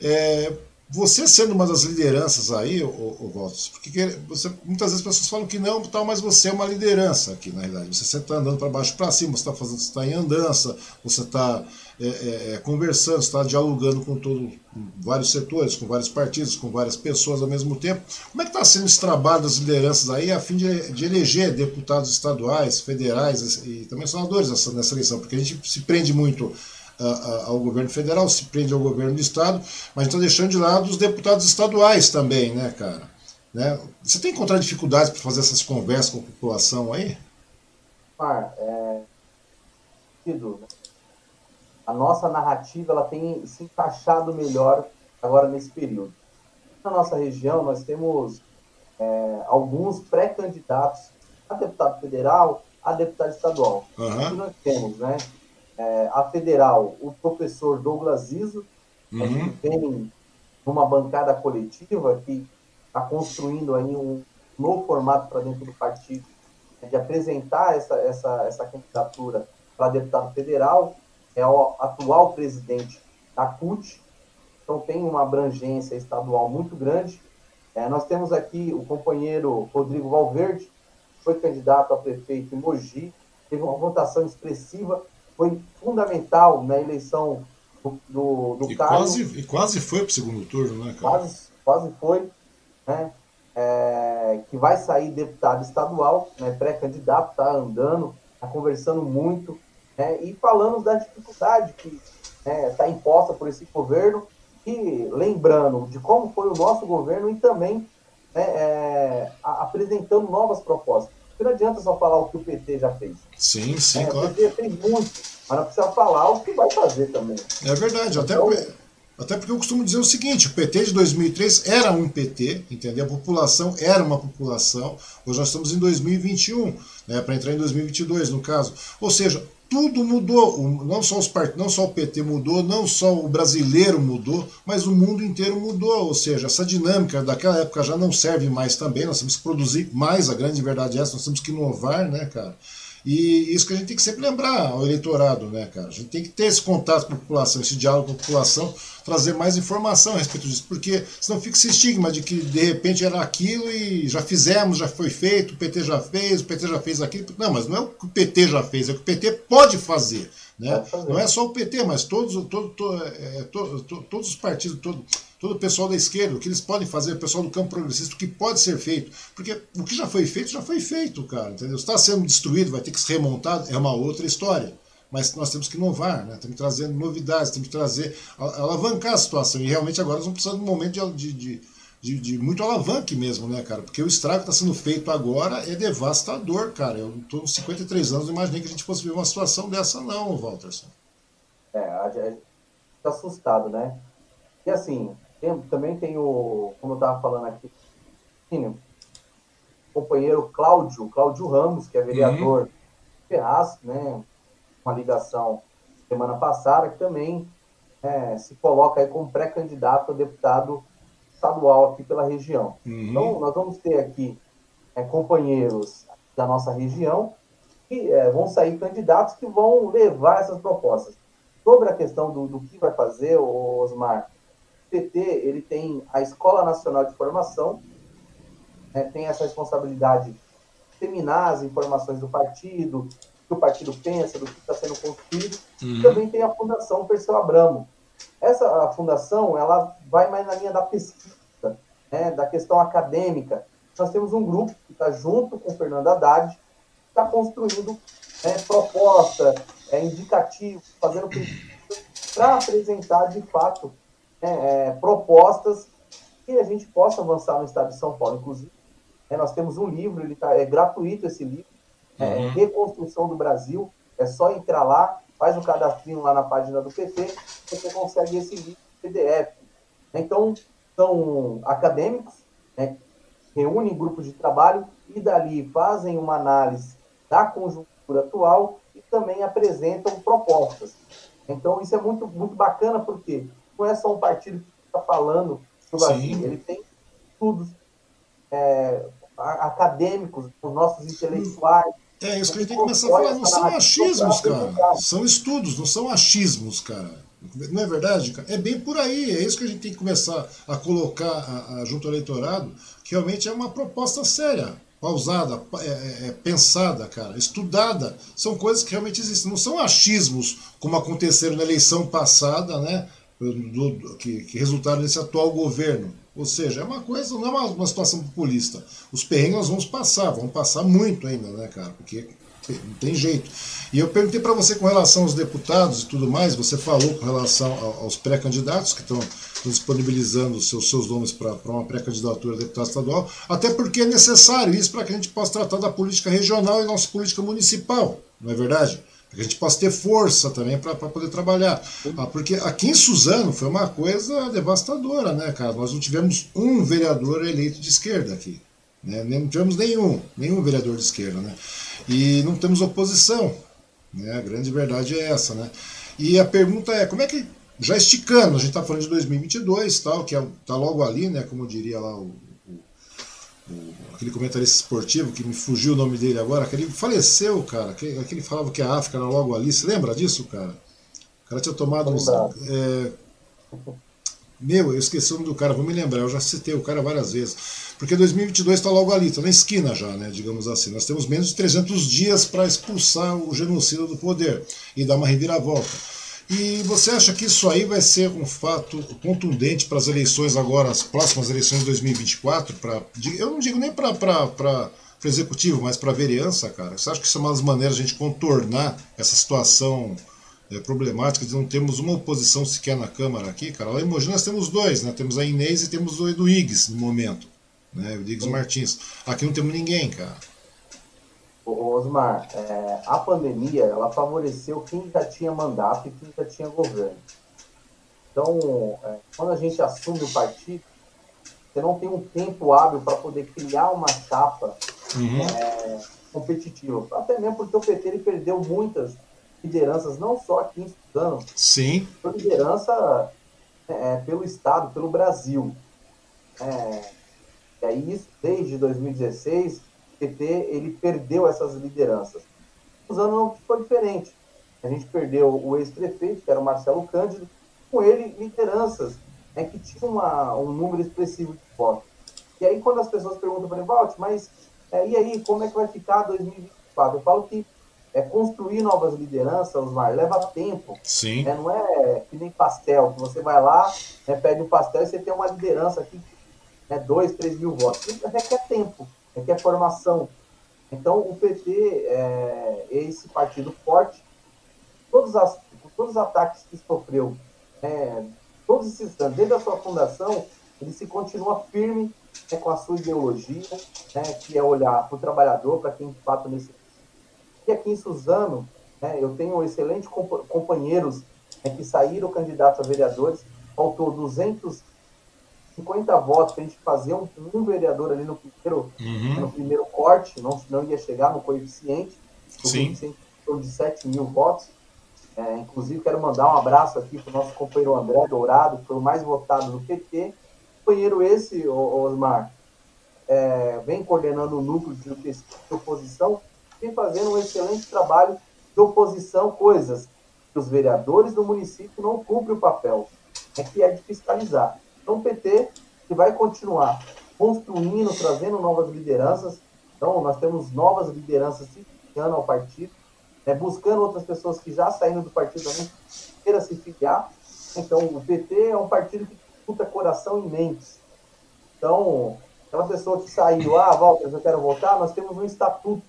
é, você sendo uma das lideranças aí, o, Walter, porque você, muitas vezes as pessoas falam que não, tal, mas você é uma liderança aqui na realidade. Você está andando para baixo para cima, você está está em andança, você está é, é, é, conversando, está dialogando com todo, vários setores, com vários partidos, com várias pessoas ao mesmo tempo. Como é que está sendo esse trabalho das lideranças aí a fim de, de eleger deputados estaduais, federais e, e também senadores nessa, nessa eleição? Porque a gente se prende muito ao governo federal, se prende ao governo do estado, mas está deixando de lado os deputados estaduais também, né, cara? Né? Você tem encontrado dificuldades para fazer essas conversas com a população aí? Mar, é... a nossa narrativa ela tem se encaixado melhor agora nesse período. Na nossa região, nós temos é, alguns pré-candidatos a deputado federal, a deputado estadual. Uhum. nós temos, né? É, a federal, o professor Douglas Iso, uhum. que vem numa bancada coletiva que está construindo aí um novo formato para dentro do partido, né, de apresentar essa, essa, essa candidatura para deputado federal, é o atual presidente da CUT, então tem uma abrangência estadual muito grande. É, nós temos aqui o companheiro Rodrigo Valverde, foi candidato a prefeito em Mogi, teve uma votação expressiva foi fundamental na eleição do, do, do e Quase, e quase foi para o segundo turno, né, cara? Quase, quase foi, né? É, que vai sair deputado estadual, né, pré-candidato, está andando, está conversando muito, né, e falando da dificuldade que está né, tá imposta por esse governo, e lembrando de como foi o nosso governo e também né, é, apresentando novas propostas. Porque não adianta só falar o que o PT já fez. Sim, sim, é, claro. O PT fez muito, mas não precisa falar o que vai fazer também. É verdade, até, então, porque, até porque eu costumo dizer o seguinte, o PT de 2003 era um PT, entendeu? A população era uma população, hoje nós estamos em 2021, né, para entrar em 2022 no caso. Ou seja, tudo mudou. Não só, os part... não só o PT mudou, não só o brasileiro mudou, mas o mundo inteiro mudou. Ou seja, essa dinâmica daquela época já não serve mais também. Nós temos que produzir mais, a grande verdade é essa, nós temos que inovar, né, cara? E isso que a gente tem que sempre lembrar ao eleitorado, né, cara? A gente tem que ter esse contato com a população, esse diálogo com a população, trazer mais informação a respeito disso, porque senão fica esse estigma de que de repente era aquilo e já fizemos, já foi feito, o PT já fez, o PT já fez aquilo. Não, mas não é o que o PT já fez, é o que o PT pode fazer. Né? Não é só o PT, mas todos, todo, todo, é, todo, todos os partidos, todo, todo o pessoal da esquerda, o que eles podem fazer, o pessoal do campo progressista, o que pode ser feito. Porque o que já foi feito, já foi feito, cara. Entendeu? Está sendo destruído, vai ter que ser remontado, é uma outra história. Mas nós temos que inovar, né? temos que trazer novidades, temos que trazer, alavancar a situação. E realmente agora nós vamos precisar de um momento de, de de, de, muito alavanque mesmo, né, cara? Porque o estrago que está sendo feito agora é devastador, cara. Eu estou com 53 anos, não imaginei que a gente fosse ver uma situação dessa, não, Walterson. É, a gente está assustado, né? E assim, tem, também tem o, como eu estava falando aqui, o companheiro Cláudio, Cláudio Ramos, que é vereador uhum. de Ferraz, né? Uma ligação semana passada, que também é, se coloca aí como pré-candidato a deputado estadual aqui pela região. Uhum. Então, nós vamos ter aqui é, companheiros da nossa região que é, vão sair candidatos que vão levar essas propostas. Sobre a questão do, do que vai fazer, Osmar, o PT ele tem a Escola Nacional de Formação, né, tem essa responsabilidade de disseminar as informações do partido, do que o partido pensa, do que está sendo construído, uhum. e também tem a Fundação Perseu Abramo, essa fundação, ela vai mais na linha da pesquisa, né, da questão acadêmica. Nós temos um grupo que está junto com o Fernando Haddad, está construindo é, proposta, é, indicativo, fazendo para apresentar de fato é, é, propostas que a gente possa avançar no estado de São Paulo. Inclusive, é, nós temos um livro, ele tá, é gratuito esse livro, é, uhum. Reconstrução do Brasil, é só entrar lá, faz o cadastrinho lá na página do PT, você consegue esse PDF. Então, são acadêmicos, né, reúnem grupos de trabalho e dali fazem uma análise da conjuntura atual e também apresentam propostas. Então, isso é muito, muito bacana, porque não é só um partido que está falando sobre Brasil, ele tem estudos é, acadêmicos, os nossos intelectuais, é isso que a gente tem que começar a falar. Não são achismos, cara. São estudos, não são achismos, cara. Não é verdade, cara? É bem por aí. É isso que a gente tem que começar a colocar a, a junto ao eleitorado, que realmente é uma proposta séria, pausada, é, é, é, pensada, cara, estudada. São coisas que realmente existem. Não são achismos, como aconteceram na eleição passada, né? Do, do, que, que resultaram nesse atual governo. Ou seja, é uma coisa, não é uma, uma situação populista. Os perrengues nós vamos passar, vamos passar muito ainda, né, cara? Porque não tem jeito. E eu perguntei para você com relação aos deputados e tudo mais, você falou com relação aos pré-candidatos que estão disponibilizando seus, seus nomes para uma pré-candidatura a deputado estadual, até porque é necessário isso para que a gente possa tratar da política regional e nossa política municipal, não é verdade? Que a gente possa ter força também para poder trabalhar. Ah, porque aqui em Suzano foi uma coisa devastadora, né, cara? Nós não tivemos um vereador eleito de esquerda aqui. Né? Não tivemos nenhum, nenhum vereador de esquerda, né? E não temos oposição. Né? A grande verdade é essa, né? E a pergunta é, como é que, já esticando, a gente está falando de 2022, tal, que está é, tá logo ali, né, como diria lá o aquele comentarista esportivo que me fugiu o nome dele agora, que ele faleceu, cara, que, aquele falava que a África era logo ali. Você lembra disso, cara? O cara tinha tomado uns. É, Meu, eu esqueci o nome do cara, vou me lembrar, eu já citei o cara várias vezes. Porque 2022 está logo ali, está na esquina já, né, digamos assim. Nós temos menos de 300 dias para expulsar o genocida do poder e dar uma reviravolta. E você acha que isso aí vai ser um fato contundente para as eleições agora, as próximas eleições de 2024? Pra, eu não digo nem para o executivo, mas para a vereança, cara. Você acha que isso é uma das maneiras de a gente contornar essa situação é, problemática de não termos uma oposição sequer na Câmara aqui, cara? Lá em Mogi nós temos dois, né? Temos a Inês e temos o Edu no momento, né? O Iggs Martins. Aqui não temos ninguém, cara. Osmar, é, a pandemia ela favoreceu quem já tinha mandato e quem já tinha governo. Então, é, quando a gente assume o partido, você não tem um tempo hábil para poder criar uma chapa uhum. é, competitiva. Até mesmo porque o PT ele perdeu muitas lideranças, não só aqui em Suzano, Sim. liderança é, pelo Estado, pelo Brasil. É, e aí, isso desde 2016 PT ele perdeu essas lideranças. Os anos não foi diferente. A gente perdeu o ex-prefeito, que era o Marcelo Cândido, com ele lideranças né, que tinham uma, um número expressivo de votos. E aí, quando as pessoas perguntam para mim, Walt, mas é, e aí, como é que vai ficar 2024? Eu falo que é, construir novas lideranças, Osmar, leva tempo. Sim. Né? Não é que nem pastel, que você vai lá, né, pede um pastel e você tem uma liderança aqui, né, 2, 3 mil votos. Isso requer tempo é que é formação. Então, o PT é, é esse partido forte. Todos, as, todos os ataques que sofreu, é, todos esses anos, desde a sua fundação, ele se continua firme né, com a sua ideologia, né, que é olhar para o trabalhador, para quem de fato necessita. E aqui em Suzano, né, eu tenho excelentes companheiros né, que saíram candidatos a vereadores, faltou 200 50 votos para a gente fazer um, um, vereador ali no primeiro, uhum. no primeiro corte, não, não ia chegar no coeficiente, o coeficiente de 7 mil votos. É, inclusive, quero mandar um abraço aqui para o nosso companheiro André Dourado, que foi o mais votado do PT. Companheiro esse, Osmar, é, vem coordenando o núcleo de oposição, vem fazendo um excelente trabalho de oposição, coisas que os vereadores do município não cumprem o papel, é que é de fiscalizar. Então, o PT que vai continuar construindo, trazendo novas lideranças. Então, nós temos novas lideranças se filiando ao partido, né, buscando outras pessoas que já saíram do partido também queiram se filiar. Então, o PT é um partido que disputa coração e mentes. Então, aquela pessoa que saiu, ah, Walter, eu quero voltar, nós temos um estatuto.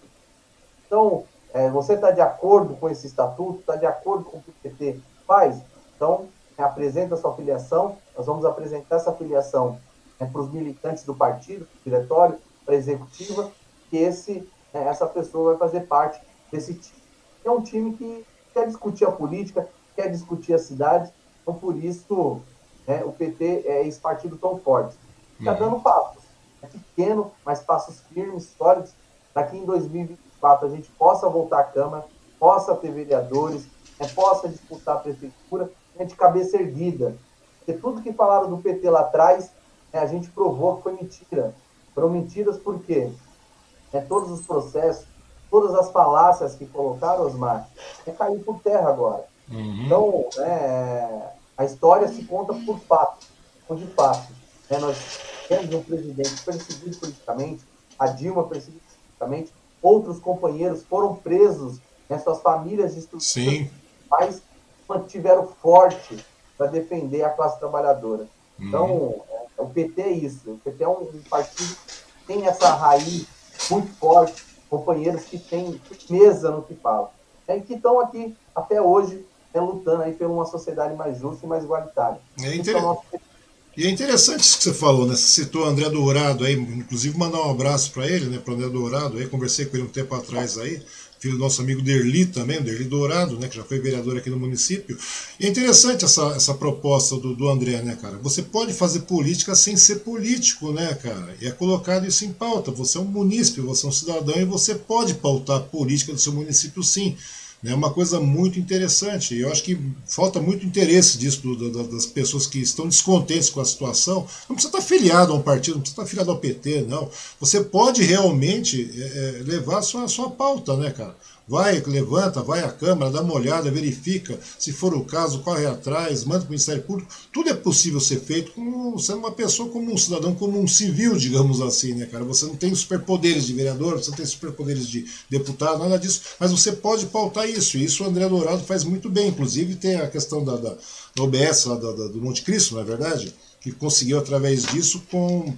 Então, é, você está de acordo com esse estatuto, está de acordo com o que o PT faz? Então, apresenta a sua filiação, nós vamos apresentar essa filiação né, para os militantes do partido, diretório, para a executiva, que esse, né, essa pessoa vai fazer parte desse time. É um time que quer discutir a política, quer discutir a cidade, então por isso né, o PT é esse partido tão forte. Está uhum. dando passos, é pequeno, mas passos firmes, sólidos, para que em 2024 a gente possa voltar à Câmara, possa ter vereadores, né, possa disputar a prefeitura de cabeça erguida. Porque tudo que falaram do PT lá atrás, né, a gente provou que foi mentira. Foram mentiras porque né, todos os processos, todas as falácias que colocaram, Osmar, é cair por terra agora. Uhum. Então, né, a história se conta por fatos, de fato. Né, nós temos um presidente perseguido politicamente, a Dilma perseguida politicamente, outros companheiros foram presos, né, suas famílias destruídas, Sim. mas mantiveram forte para defender a classe trabalhadora. Uhum. Então, é, o PT é isso. O PT é um, partido que tem essa raiz muito forte, companheiros que têm firmeza no que falam. É, que estão aqui até hoje é, lutando aí por uma sociedade mais justa e mais igualitária. É inter... E é interessante isso que você falou, né? Você citou o André Dourado aí, inclusive mandar um abraço para ele, né? Para o André Dourado aí, conversei com ele um tempo atrás aí filho do nosso amigo Derli também, Derli Dourado, né, que já foi vereador aqui no município. E é interessante essa, essa proposta do, do André, né, cara? Você pode fazer política sem ser político, né, cara? E é colocado isso em pauta. Você é um munícipe, você é um cidadão e você pode pautar a política do seu município sim. É uma coisa muito interessante. Eu acho que falta muito interesse disso das pessoas que estão descontentes com a situação. Não precisa estar filiado a um partido, não precisa estar filiado ao PT, não. Você pode realmente é, é, levar a sua, a sua pauta, né, cara? Vai, levanta, vai à Câmara, dá uma olhada, verifica, se for o caso, corre atrás, manda para o Ministério Público. Tudo é possível ser feito como sendo uma pessoa como um cidadão, como um civil, digamos assim, né, cara? Você não tem superpoderes de vereador, você não tem superpoderes de deputado, nada disso, mas você pode pautar isso, e isso o André Dourado faz muito bem. Inclusive tem a questão da, da, da OBS lá da, da, do Monte Cristo, não é verdade? Que conseguiu através disso com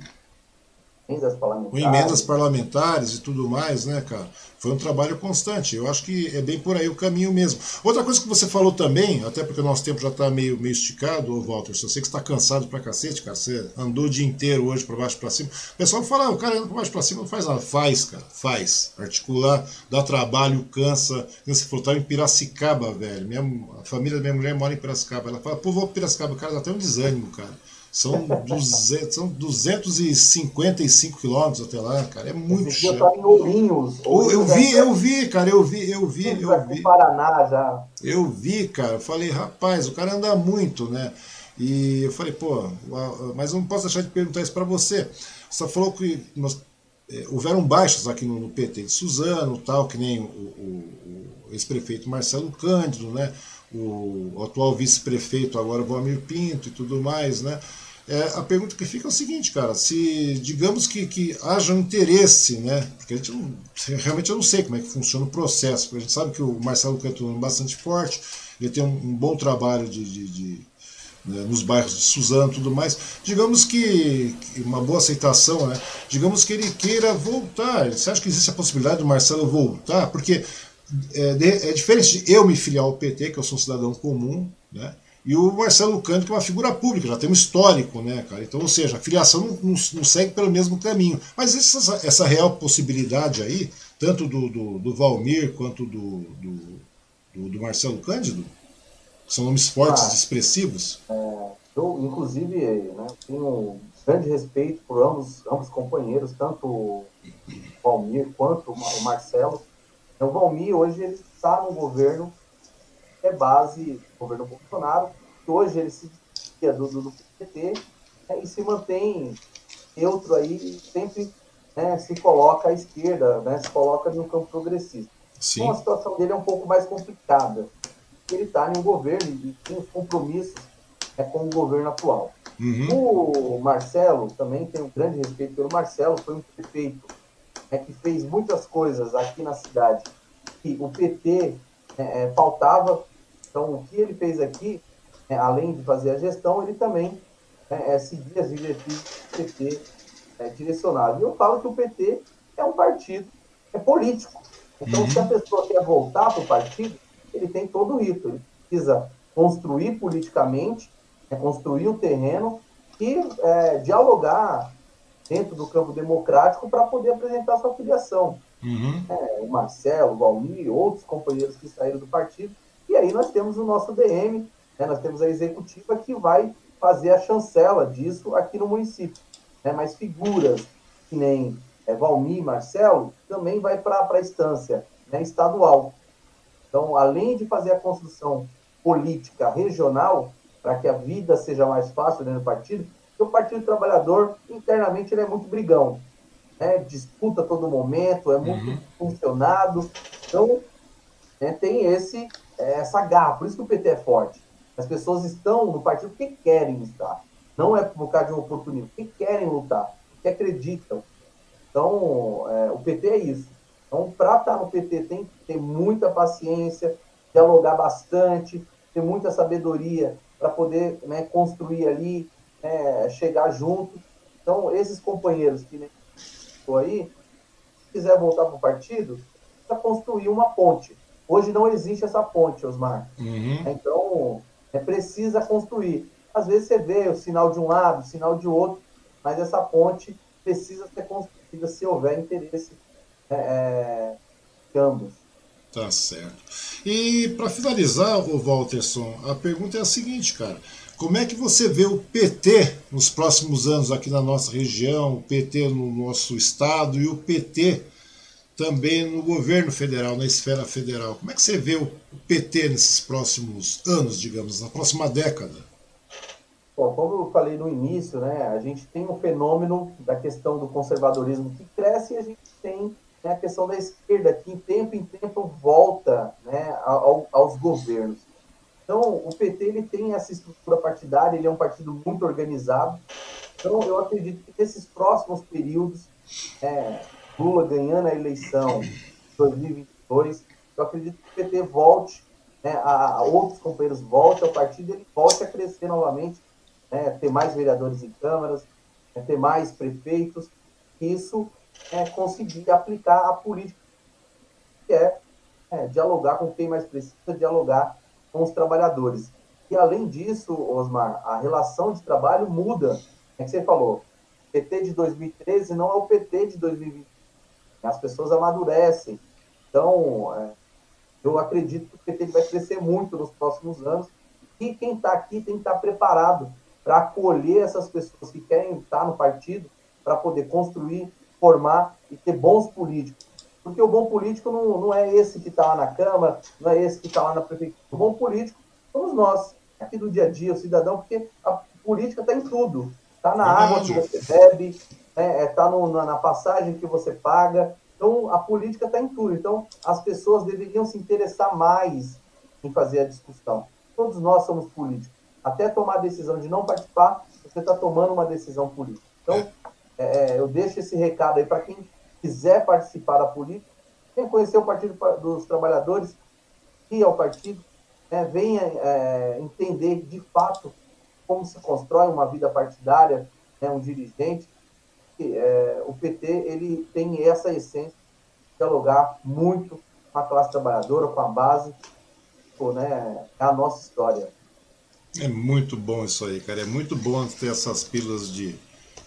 emendas parlamentares. Com emendas parlamentares e tudo mais, né, cara? Foi um trabalho constante. Eu acho que é bem por aí o caminho mesmo. Outra coisa que você falou também, até porque o nosso tempo já está meio, meio esticado, Walter, eu sei que está cansado pra cacete, cara. Você andou o dia inteiro hoje para baixo para cima. O pessoal fala, ah, o cara anda para baixo para cima, não faz nada. Faz, cara, faz. Articular, dá trabalho, cansa. Você falou, tá em Piracicaba, velho. Minha, a família da minha mulher mora em Piracicaba. Ela fala, pô, vou para Piracicaba. Cara, dá até um desânimo, cara. São, 200, são 255 quilômetros até lá, cara. É muito chato. Eu em Ourinhos. Eu vi, eu vi, cara. Eu vi, eu vi, eu vi. Paraná já. Eu vi, cara. Eu falei, rapaz, o cara anda muito, né? E eu falei, pô, mas eu não posso deixar de perguntar isso para você. Você falou que nós, é, houveram baixas aqui no, no, PT de Suzano, tal, que nem o, o, o ex-prefeito Marcelo Cândido, né? O, o atual vice-prefeito agora, Valmir Pinto e tudo mais, né? É, a pergunta que fica é o seguinte, cara, se digamos que, que haja um interesse, né? Porque a gente não, realmente eu não sei como é que funciona o processo, porque a gente sabe que o Marcelo Cantona é bastante forte, ele tem um, um bom trabalho de, de, de né, nos bairros de Suzano e tudo mais. Digamos que, que, uma boa aceitação, né? Digamos que ele queira voltar. Você acha que existe a possibilidade do Marcelo voltar? Porque é, é diferente de eu me filiar ao PT, que eu sou um cidadão comum, né? E o Marcelo Cândido, que é uma figura pública, já tem um histórico, né, cara? Então, ou seja, a filiação não, não, não segue pelo mesmo caminho. Mas essa, essa real possibilidade aí, tanto do, do, do Valmir quanto do, do, do, Marcelo Cândido, são nomes fortes ah, expressivos. É, eu, inclusive, né, tenho grande respeito por ambos, ambos companheiros, tanto o Valmir quanto o Marcelo. O Valmir, hoje, ele está no governo é base do governo Bolsonaro, que hoje ele se desvia do, do, do PT né, e se mantém neutro aí, sempre né, se coloca à esquerda, né, se coloca no campo progressista. Sim. Então a situação dele é um pouco mais complicada. Ele está em um governo e tem os compromissos né, com o governo atual. Uhum. O Marcelo, também tem um grande respeito pelo Marcelo, foi um prefeito né, que fez muitas coisas aqui na cidade que o PT é, é, faltava então, o que ele fez aqui, é, além de fazer a gestão, ele também é, é, seguia as diretrizes do PT é, direcionado. E eu falo que o PT é um partido, é político. Então, uhum. se a pessoa quer voltar para o partido, ele tem todo o rito. Ele precisa construir politicamente, é, construir o terreno e é, dialogar dentro do campo democrático para poder apresentar sua filiação. Uhum. É, o Marcelo, o Valmir, outros companheiros que saíram do partido e aí nós temos o nosso DM, né, nós temos a executiva que vai fazer a chancela disso aqui no município. Né, mas figuras que nem é, Valmir Marcelo também vai para a instância né, estadual. Então, além de fazer a construção política regional, para que a vida seja mais fácil dentro do partido, o Partido Trabalhador, internamente, ele é muito brigão. Né? Disputa todo momento, é muito uhum. funcionado. Então, né, tem esse essa garra. Por isso que o PT é forte. As pessoas estão no partido porque querem estar. Não é por causa de um oportunismo, porque querem lutar, porque acreditam. Então, é, o PT é isso. Então, para estar no PT, tem que ter muita paciência, dialogar bastante, ter muita sabedoria para poder né, construir ali, né, chegar junto. Então, esses companheiros que estou aí, se quiser voltar para o partido, para construir uma ponte. Hoje não existe essa ponte, Osmar. Uhum. Então, é precisa construir. Às vezes você vê o sinal de um lado, o sinal de outro, mas essa ponte precisa ser construída se houver interesse é, é de ambos. Tá certo. E para finalizar, o Walterson, a pergunta é a seguinte, cara. Como é que você vê o PT nos próximos anos aqui na nossa região, o PT no nosso estado e o PT também no governo federal, na esfera federal. Como é que você vê o PT nesses próximos anos, digamos, na próxima década? Bom, como eu falei no início, né, a gente tem um fenômeno da questão do conservadorismo que cresce e a gente tem né, a questão da esquerda que, em tempo em tempo, volta né, ao, aos governos. Então, o PT ele tem essa estrutura partidária, ele é um partido muito organizado. Então, eu acredito que nesses próximos períodos, é, Lula ganhando a eleição em 2022, eu acredito que o PT volte, né, a, a outros companheiros voltem ao partido, ele volte a crescer novamente, né, ter mais vereadores em câmaras, né, ter mais prefeitos. Isso é conseguir aplicar a política que é, é dialogar com quem mais precisa, dialogar com os trabalhadores. E além disso, Osmar, a relação de trabalho muda. É que você falou, PT de 2013 não é o PT de 2020. As pessoas amadurecem. Então, é, eu acredito que o PT vai crescer muito nos próximos anos. E quem está aqui tem que estar tá preparado para acolher essas pessoas que querem estar no partido, para poder construir, formar e ter bons políticos. Porque o bom político não, não é esse que está lá na Câmara, não é esse que está lá na Prefeitura. O bom político somos nós, aqui do dia a dia, o cidadão, porque a política está em tudo. Está na água que você bebe, né, é, tá na, passagem que você paga. Então, a política está em tudo. Então, as pessoas deveriam se interessar mais em fazer a discussão. Todos nós somos políticos. Até tomar a decisão de não participar, você está tomando uma decisão política. Então, é, é eu deixo esse recado aí para quem quiser participar da política, venha conhecer o Partido dos Trabalhadores, ir ao partido, né, venha é, entender de fato como se constrói uma vida partidária, né, um dirigente. É, o PT ele tem essa essência de dialogar muito com a classe trabalhadora, com a base, pô, né, a nossa história. É muito bom isso aí, cara. É muito bom ter essas pílulas de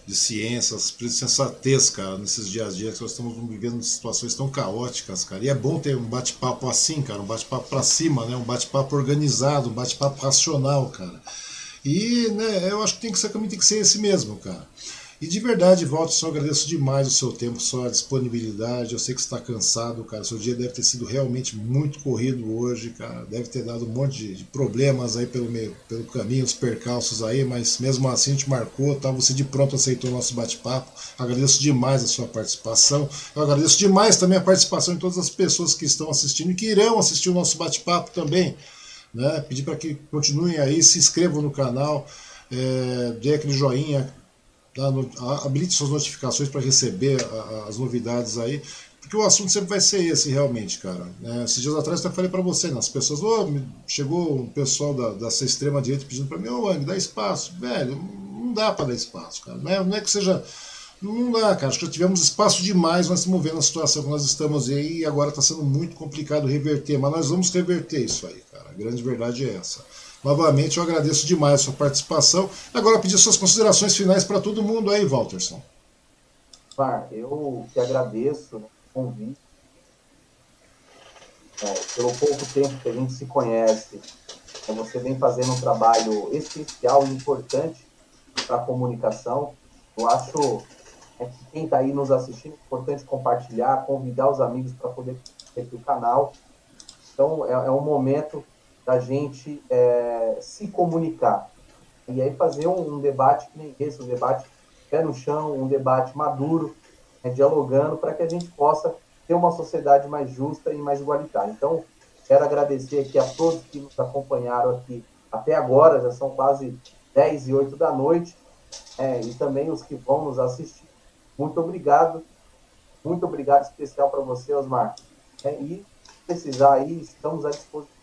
de ciências, de sensatez, cara, nesses dias a dias que nós estamos vivendo situações tão caóticas, cara. E é bom ter um bate-papo assim, cara, um bate-papo para cima, né? Um bate-papo organizado, um bate-papo racional, cara. E, né, eu acho que tem que ser, tem que ser esse mesmo, cara. E de verdade, Walter, só agradeço demais o seu tempo, sua disponibilidade. Eu sei que está cansado, cara. Seu dia deve ter sido realmente muito corrido hoje, cara. Deve ter dado um monte de, de problemas aí pelo, meio, pelo caminho, os percalços aí, mas mesmo assim a gente marcou, tá? Você de pronto aceitou o nosso bate-papo. Agradeço demais a sua participação. Eu agradeço demais também a participação de todas as pessoas que estão assistindo e que irão assistir o nosso bate-papo também. Né? Pedir para que continuem aí, se inscrevam no canal, é, dê aquele joinha habilite suas notificações para receber as novidades aí, porque o assunto sempre vai ser esse, realmente, cara. É, esses dias atrás eu falei para você, né, as pessoas, oh, chegou um pessoal da, dessa extrema-direita pedindo para mim, ô, oh, dá espaço. Velho, não dá para dar espaço, cara. Não é, não é que seja. Não dá, cara. Acho que já tivemos espaço demais, nós estamos vendo a situação que nós estamos aí e agora está sendo muito complicado reverter, mas nós vamos reverter isso aí, cara. A grande verdade é essa. Novamente, eu agradeço demais a sua participação. Agora, pedir suas considerações finais para todo mundo aí, Walterson. Mar, eu que agradeço o convite. É, pelo pouco tempo que a gente se conhece, é, você vem fazendo um trabalho essencial e importante para a comunicação. Eu acho é, que quem está aí nos assistindo é importante compartilhar, convidar os amigos para poder ter o canal. Então, é, é um momento da gente é, se comunicar. E aí fazer um, um, debate que nem esse, um debate pé no chão, um debate maduro, né, dialogando, para que a gente possa ter uma sociedade mais justa e mais igualitária. Então, quero agradecer aqui a todos que nos acompanharam aqui até agora, já são quase 10 e 8 da noite, é, e também os que vão nos assistir. Muito obrigado, muito obrigado especial para você, Osmar. É, e precisar aí, estamos à disposição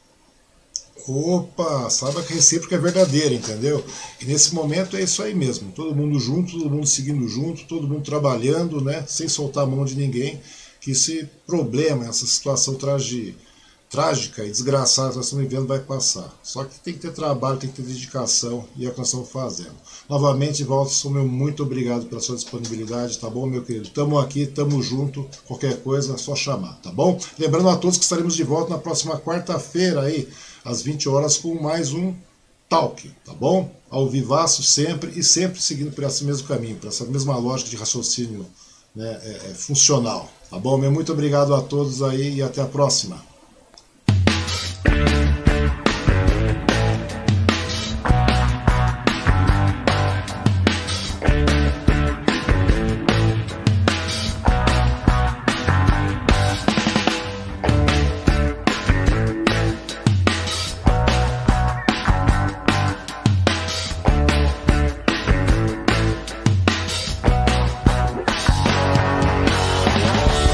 Opa, saiba que a recíproca é verdadeira, entendeu? E nesse momento é isso aí mesmo, todo mundo junto, todo mundo seguindo junto, todo mundo trabalhando, né, sem soltar a mão de ninguém, que esse problema, essa situação trágica e desgraçada que nós estamos vivendo vai passar. Só que tem que ter trabalho, tem que ter dedicação e é o que nós estamos fazendo. Novamente, Walterson, meu muito obrigado pela sua disponibilidade, tá bom, meu querido? Tamo aqui, tamo junto, qualquer coisa é só chamar, tá bom? Lembrando a todos que estaremos de volta na próxima quarta-feira aí, às 20 horas, com mais um Talk, tá bom? Ao vivaço sempre e sempre seguindo por esse mesmo caminho, por essa mesma lógica de raciocínio né, é, é, funcional. Tá bom, meu muito obrigado a todos aí e até a próxima.